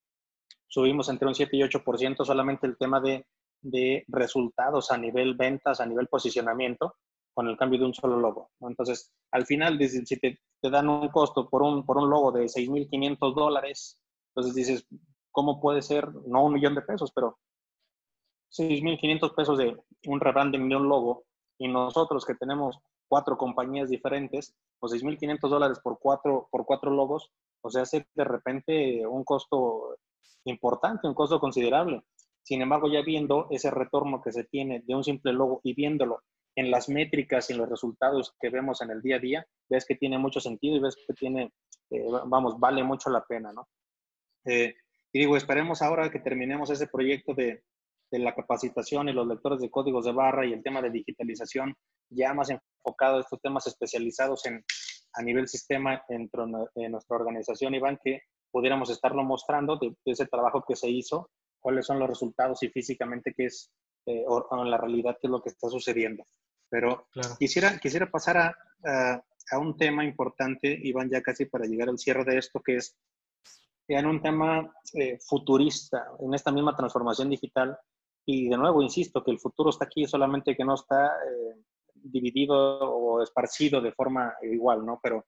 subimos entre un 7 y 8% solamente el tema de resultados a nivel ventas, a nivel posicionamiento, con el cambio de un solo logo. ¿no? Entonces, al final, si te, te, dan un costo por un, por un logo de 6.500 dólares, entonces dices, ¿cómo puede ser, no un millón de pesos, pero 6.500 pesos de un rebranding de un logo y nosotros que tenemos cuatro compañías diferentes, o 6.500 dólares por cuatro, por cuatro logos, o sea, hace de repente un costo importante, un costo considerable. Sin embargo, ya viendo ese retorno que se tiene de un simple logo y viéndolo en las métricas y en los resultados que vemos en el día a día, ves que tiene mucho sentido y ves que tiene, eh, vamos, vale mucho la pena, ¿no? Eh, y digo, esperemos ahora que terminemos ese proyecto de, de, la capacitación y los lectores de códigos de barra y el tema de digitalización, ya más enfocado a estos temas especializados en, a nivel sistema dentro de nuestra organización, Iván, que pudiéramos estarlo mostrando de, de ese trabajo que se hizo, cuáles son los resultados y físicamente qué es, eh, o, o, en la realidad qué es lo que está sucediendo. Pero claro. quisiera, quisiera pasar a, a, a, un tema importante, Iván, ya casi para llegar al cierre de esto, que es en un tema eh, futurista, en esta misma transformación digital. Y de nuevo, insisto, que el futuro está aquí, solamente que no está eh, dividido o esparcido de forma igual, ¿no? Pero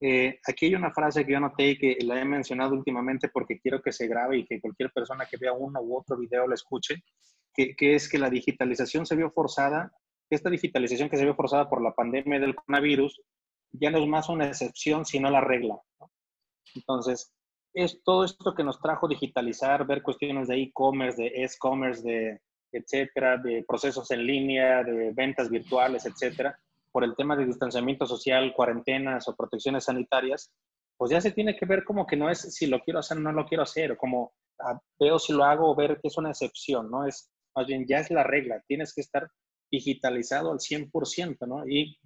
eh, aquí hay una frase que yo noté y que la he mencionado últimamente porque quiero que se grabe y que cualquier persona que vea uno u otro video lo escuche, que, que es que la digitalización se vio forzada esta digitalización que se vio forzada por la pandemia del coronavirus ya no es más una excepción, sino la regla. ¿no? Entonces, es todo esto que nos trajo digitalizar, ver cuestiones de e-commerce, de e-commerce, de etcétera, de procesos en línea, de ventas virtuales, etcétera, por el tema de distanciamiento social, cuarentenas o protecciones sanitarias, pues ya se tiene que ver como que no es si lo quiero hacer o no lo quiero hacer, o como ah, veo si lo hago o ver que es una excepción, ¿no? Es más bien ya es la regla, tienes que estar digitalizado al 100%, ¿no? Y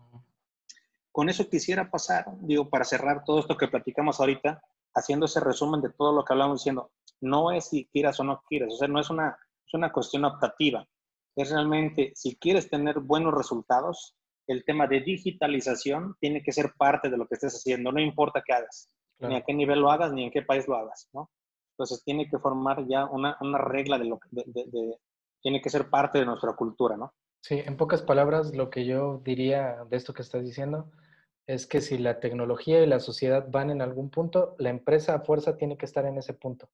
con eso quisiera pasar, digo, para cerrar todo esto que platicamos ahorita, haciendo ese resumen de todo lo que hablamos diciendo, no es si quieras o no quieras, o sea, no es una, es una cuestión optativa, es realmente, si quieres tener buenos resultados, el tema de digitalización tiene que ser parte de lo que estés haciendo, no importa qué hagas, claro. ni a qué nivel lo hagas, ni en qué país lo hagas, ¿no? Entonces tiene que formar ya una, una regla de lo que de, tiene que ser parte de nuestra cultura, ¿no? Sí, en pocas palabras, lo que yo diría de esto que estás diciendo es que si la tecnología y la sociedad van en algún punto, la empresa a fuerza tiene que estar en ese punto.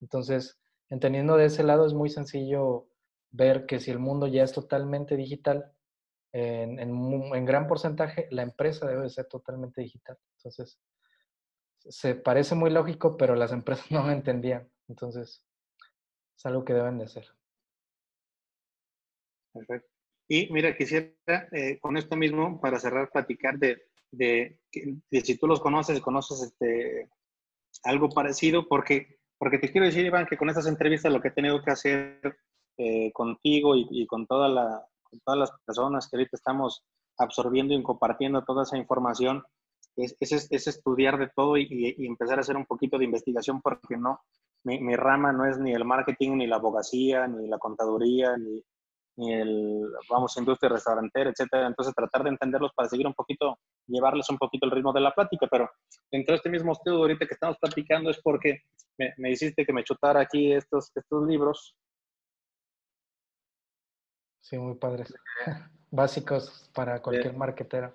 Entonces, entendiendo de ese lado, es muy sencillo ver que si el mundo ya es totalmente digital, en, en, gran porcentaje, la empresa debe ser totalmente digital. Entonces, se parece muy lógico, pero las empresas no lo entendían. Entonces, es algo que deben de hacer. Perfecto. Y mira, quisiera eh, con esto mismo, para cerrar, platicar de, de, si tú los conoces, conoces este, algo parecido, porque, porque te quiero decir, Iván, que con estas entrevistas lo que he tenido que hacer eh, contigo y, con, toda la, todas las personas que ahorita estamos absorbiendo y compartiendo toda esa información, es, es, estudiar de todo y, empezar a hacer un poquito de investigación, porque no, mi, mi, rama no es ni el marketing, ni la abogacía, ni la contaduría, ni, ni el, vamos, industria restaurantera, etcétera. Entonces, tratar de entenderlos para seguir un poquito, llevarles un poquito el ritmo de la plática. Pero dentro de este mismo estudio ahorita que estamos platicando es porque me, me hiciste que me chutara aquí estos, estos libros. Sí, muy padres. Básicos para cualquier marketero.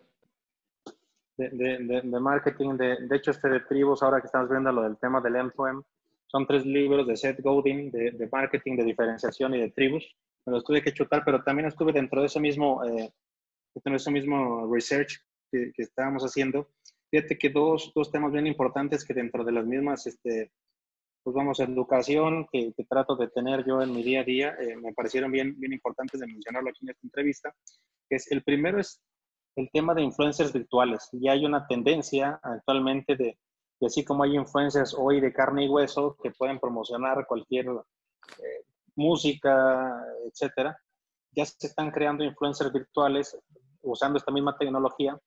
De, de, de, marketing, de, de hecho, este de tribus, ahora que estamos viendo lo del tema del M2M, son tres libros de Seth Godin, de, marketing, de diferenciación y de tribus me los tuve que chutar, pero también estuve dentro de ese mismo, eh, dentro de ese mismo research que, que, estábamos haciendo. Fíjate que dos, dos temas bien importantes que dentro de las mismas, este, pues vamos, educación que, trato de tener yo en mi día a día, eh, me parecieron bien, bien importantes de mencionarlo aquí en esta entrevista. Que es, el primero es el tema de influencers virtuales. Ya hay una tendencia actualmente de, de así como hay influencers hoy de carne y hueso que pueden promocionar cualquier eh, música, etcétera, ya se están creando influencers virtuales usando esta misma tecnología,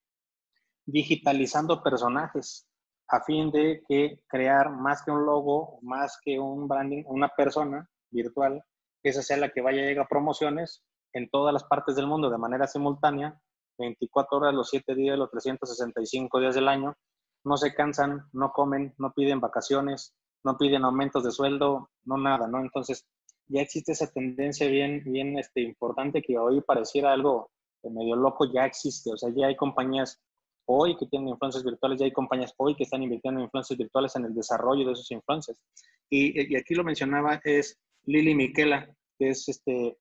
digitalizando personajes a fin de que crear más que un logo, más que un branding, una persona virtual, que esa sea la que vaya a llegar a promociones en todas las partes del mundo de manera simultánea, 24 horas, los 7 días, los 365 días del año. No se cansan, no comen, no piden vacaciones, no piden aumentos de sueldo, no nada, ¿no? Entonces, ya existe esa tendencia bien, bien este, importante que hoy pareciera algo medio loco, ya existe. O sea, ya hay compañías hoy que tienen influencias virtuales, ya hay compañías hoy que están invirtiendo en influencias virtuales en el desarrollo de esos influencers. Y, y aquí lo mencionaba, es Lili Miquela, que es este,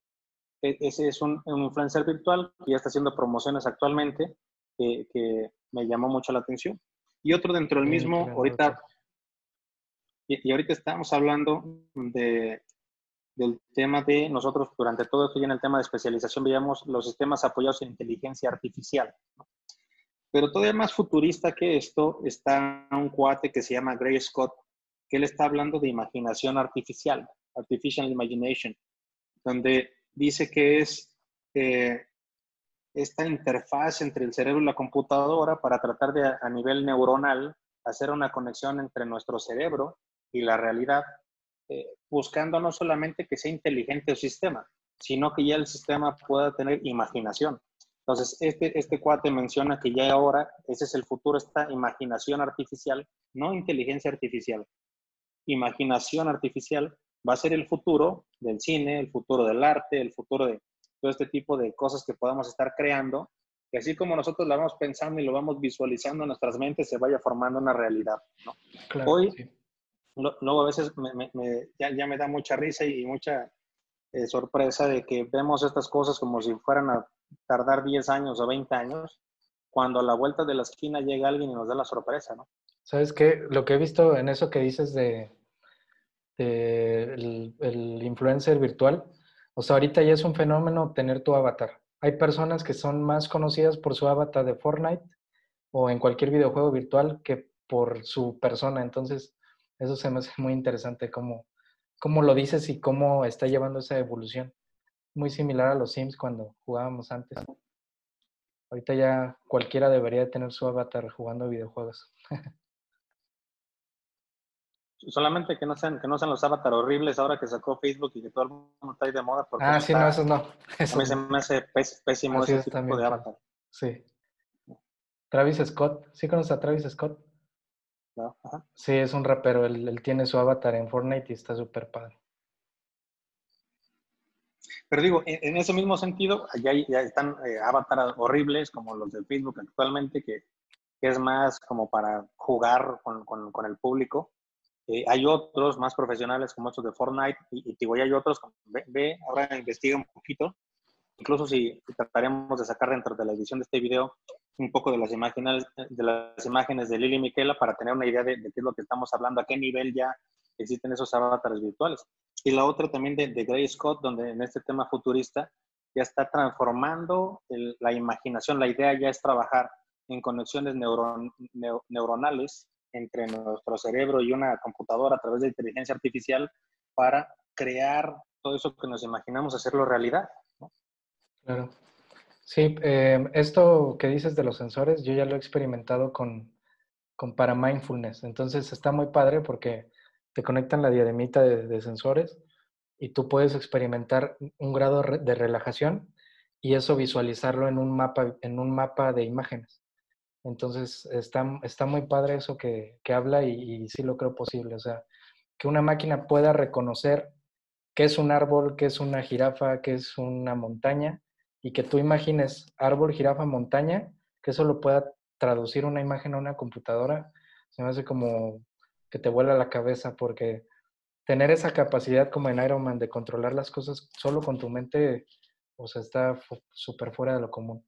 e, ese es un, un, influencer virtual que ya está haciendo promociones actualmente, que, que me llamó mucho la atención. Y otro dentro del mismo, ahorita, y, y ahorita estamos hablando de, del tema de nosotros durante todo esto y en el tema de especialización veíamos los sistemas apoyados en inteligencia artificial. Pero todavía más futurista que esto está un cuate que se llama Gray Scott, que él está hablando de imaginación artificial, artificial imagination, donde dice que es eh, esta interfaz entre el cerebro y la computadora para tratar de a nivel neuronal hacer una conexión entre nuestro cerebro y la realidad eh, buscando no solamente que sea inteligente el sistema, sino que ya el sistema pueda tener imaginación. Entonces, este, este cuate menciona que ya ahora, ese es el futuro, esta imaginación artificial, no inteligencia artificial, imaginación artificial va a ser el futuro del cine, el futuro del arte, el futuro de todo este tipo de cosas que podamos estar creando, que así como nosotros lo vamos pensando y lo vamos visualizando en nuestras mentes, se vaya formando una realidad. ¿no? Hoy, luego a veces ya, me da mucha risa y mucha eh, sorpresa de que vemos estas cosas como si fueran a tardar 10 años o 20 años, cuando a la vuelta de la esquina llega alguien y nos da la sorpresa, ¿no? ¿Sabes qué? Lo que he visto en eso que dices de, el, influencer virtual, o sea, ahorita ya es un fenómeno tener tu avatar. Hay personas que son más conocidas por su avatar de Fortnite o en cualquier videojuego virtual que por su persona. Entonces, eso se me hace muy interesante cómo, cómo lo dices y cómo está llevando esa evolución. Muy similar a los Sims cuando jugábamos antes. Ahorita ya cualquiera debería tener su avatar jugando videojuegos. Solamente que no sean, que no sean los avatars horribles ahora que sacó Facebook y que todo el mundo está ahí de moda. ah, sí, no, eso no. Eso a mí se me hace pésimo ese tipo de avatar. Sí. Travis Scott, ¿sí conoces a Travis Scott? Sí, es un rapero. Él, tiene su avatar en Fortnite y está súper padre. Pero digo, en, ese mismo sentido, ya, ya están eh, avatares horribles como los de Facebook actualmente, que, es más como para jugar con, con, el público. Eh, hay otros más profesionales como estos de Fortnite y, digo, y hay otros, ve, ve, ahora investiga un poquito, incluso si trataremos de sacar dentro de la edición de este video un poco de las imágenes de, las imágenes de Lili Miquela para tener una idea de, qué es lo que estamos hablando, a qué nivel ya existen esos avatares virtuales. Y la otra también de, de Gray Scott, donde en este tema futurista ya está transformando la imaginación. La idea ya es trabajar en conexiones neuronales entre nuestro cerebro y una computadora a través de inteligencia artificial para crear todo eso que nos imaginamos hacerlo realidad. Claro. Sí, em, esto que dices de los sensores, yo ya lo he experimentado con, con para mindfulness. Entonces está muy padre porque te conectan la diademita de, sensores y tú puedes experimentar un grado de relajación y eso visualizarlo en un mapa, en un mapa de imágenes. Entonces está, está muy padre eso que, que habla y, y, sí lo creo posible. O sea, que una máquina pueda reconocer qué es un árbol, qué es una jirafa, qué es una montaña y que tú imagines árbol, jirafa, montaña, que eso lo pueda traducir una imagen a una computadora, se me hace como que te vuela la cabeza porque tener esa capacidad como en Iron Man de controlar las cosas solo con tu mente, o sea, está súper fuera de lo común.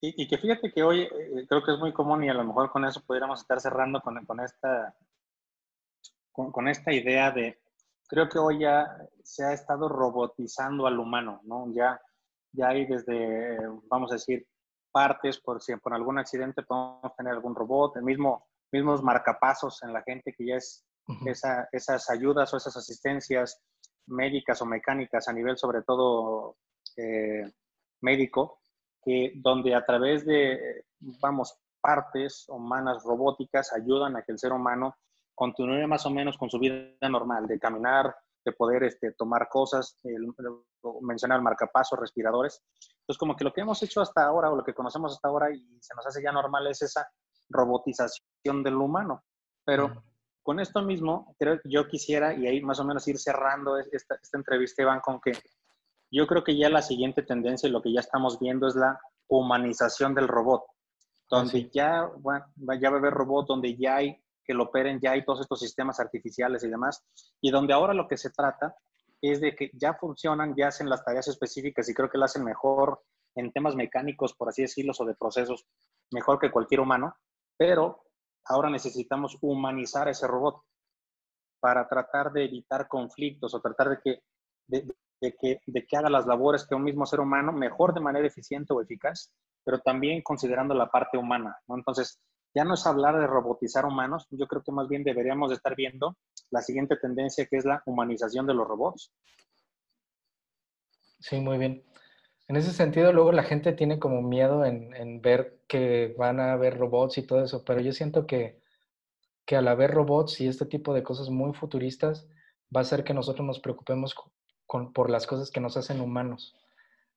Y, que fíjate que hoy eh, creo que es muy común y a lo mejor con eso pudiéramos estar cerrando con, con esta, con esta idea de creo que hoy ya se ha estado robotizando al humano, ¿no? Ya, ya hay desde, vamos a decir, partes, por si por algún accidente podemos tener algún robot, el mismo, mismos marcapasos en la gente que ya es esas ayudas o esas asistencias médicas o mecánicas a nivel sobre todo eh, médico, que donde a través de, vamos, partes humanas robóticas ayudan a que el ser humano continúe más o menos con su vida normal, de caminar, de poder este, tomar cosas, mencionar marcapasos, respiradores. Entonces, como que lo que hemos hecho hasta ahora o lo que conocemos hasta ahora y se nos hace ya normal es esa robotización del humano. Pero con esto mismo, creo que yo quisiera, y ahí más o menos ir cerrando esta, esta entrevista, Iván, con que yo creo que ya la siguiente tendencia y lo que ya estamos viendo es la humanización del robot, donde ya, bueno, ya va a haber robot, donde ya hay que lo operen ya hay todos estos sistemas artificiales y demás, y donde ahora lo que se trata es de que ya funcionan, ya hacen las tareas específicas y creo que lo hacen mejor en temas mecánicos, por así decirlo, o de procesos, mejor que cualquier humano, pero ahora necesitamos humanizar ese robot para tratar de evitar conflictos o tratar de que, de, que, de que haga las labores que un mismo ser humano mejor de manera eficiente o eficaz, pero también considerando la parte humana, ¿no? Entonces, ya no es hablar de robotizar humanos, yo creo que más bien deberíamos estar viendo la siguiente tendencia que es la humanización de los robots. Sí, muy bien. En ese sentido, luego la gente tiene como miedo en, ver que van a haber robots y todo eso, pero yo siento que, que al haber robots y este tipo de cosas muy futuristas, va a hacer que nosotros nos preocupemos por las cosas que nos hacen humanos.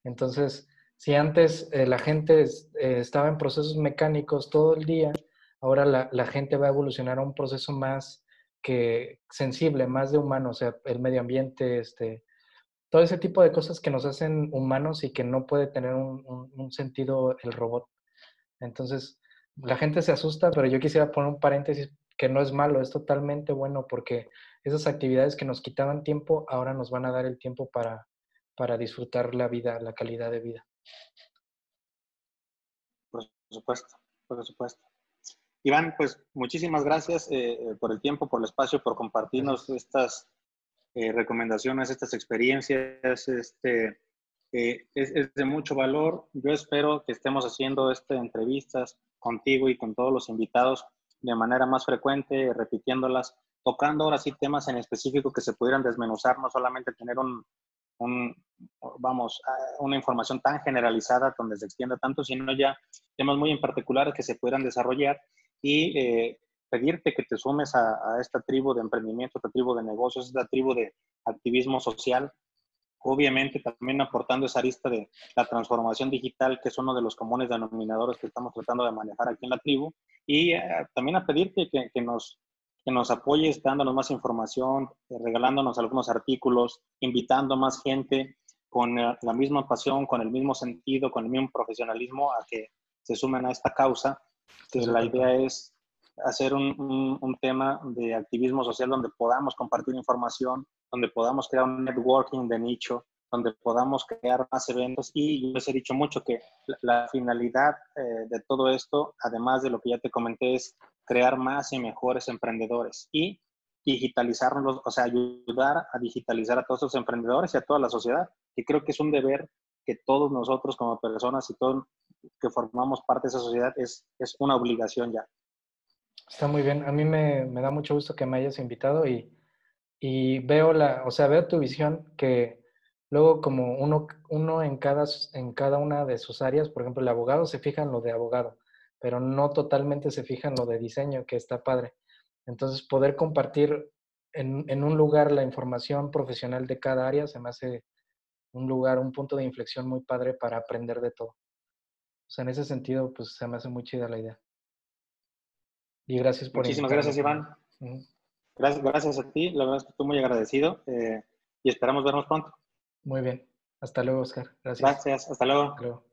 Entonces, si antes eh, la gente eh, estaba en procesos mecánicos todo el día, ahora la, gente va a evolucionar a un proceso más que sensible, más de humano, o sea, el medio ambiente, este, todo ese tipo de cosas que nos hacen humanos y que no puede tener un, sentido el robot. Entonces, la gente se asusta, pero yo quisiera poner un paréntesis que no es malo, es totalmente bueno porque esas actividades que nos quitaban tiempo ahora nos van a dar el tiempo para, para disfrutar la vida, la calidad de vida. Por supuesto, por supuesto. Iván, pues muchísimas gracias eh, eh, por el tiempo, por el espacio, por compartirnos estas eh, recomendaciones, estas experiencias. Este, es, es, de mucho valor. Yo espero que estemos haciendo estas entrevistas contigo y con todos los invitados de manera más frecuente, repitiéndolas, tocando ahora sí temas en específico que se pudieran desmenuzar, no solamente tener un, un, vamos, una información tan generalizada donde se extienda tanto, sino ya temas muy en particulares que se puedan desarrollar y eh, pedirte que te sumes a, esta tribu de emprendimiento, esta tribu de negocios, esta tribu de activismo social, obviamente también aportando esa arista de la transformación digital, que es uno de los comunes denominadores que estamos tratando de manejar aquí en la tribu, y eh, también a pedirte que, que, nos, que nos apoyes dándonos más información, eh, regalándonos algunos artículos, invitando más gente con eh, la misma pasión, con el mismo sentido, con el mismo profesionalismo a que se sumen a esta causa. Que la idea es hacer un, un, un tema de activismo social donde podamos compartir información, donde podamos crear un networking de nicho, donde podamos crear más eventos. Y yo les he dicho mucho que la, finalidad eh, de todo esto, además de lo que ya te comenté, es crear más y mejores emprendedores y digitalizarnos, o sea, ayudar a digitalizar a todos los emprendedores y a toda la sociedad. Y creo que es un deber que todos nosotros como personas y todos que formamos parte de esa sociedad es, es una obligación ya. Está muy bien. A mí me, me da mucho gusto que me hayas invitado y y veo la, o sea, veo tu visión que luego como uno, uno en, cada, en cada una de sus áreas, por ejemplo, el abogado se fija en lo de abogado, pero no totalmente se fija en lo de diseño, que está padre. Entonces, poder compartir en, en un lugar la información profesional de cada área se me hace un lugar, un punto de inflexión muy padre para aprender de todo. O sea, en ese sentido, pues se me hace muy chida la idea. Y gracias por Muchísimas gracias, Iván. Gracias, gracias a ti, la verdad es que estoy muy agradecido eh, y esperamos vernos pronto. Muy bien. Hasta luego, Oscar. Gracias. Gracias, hasta luego. Hasta luego.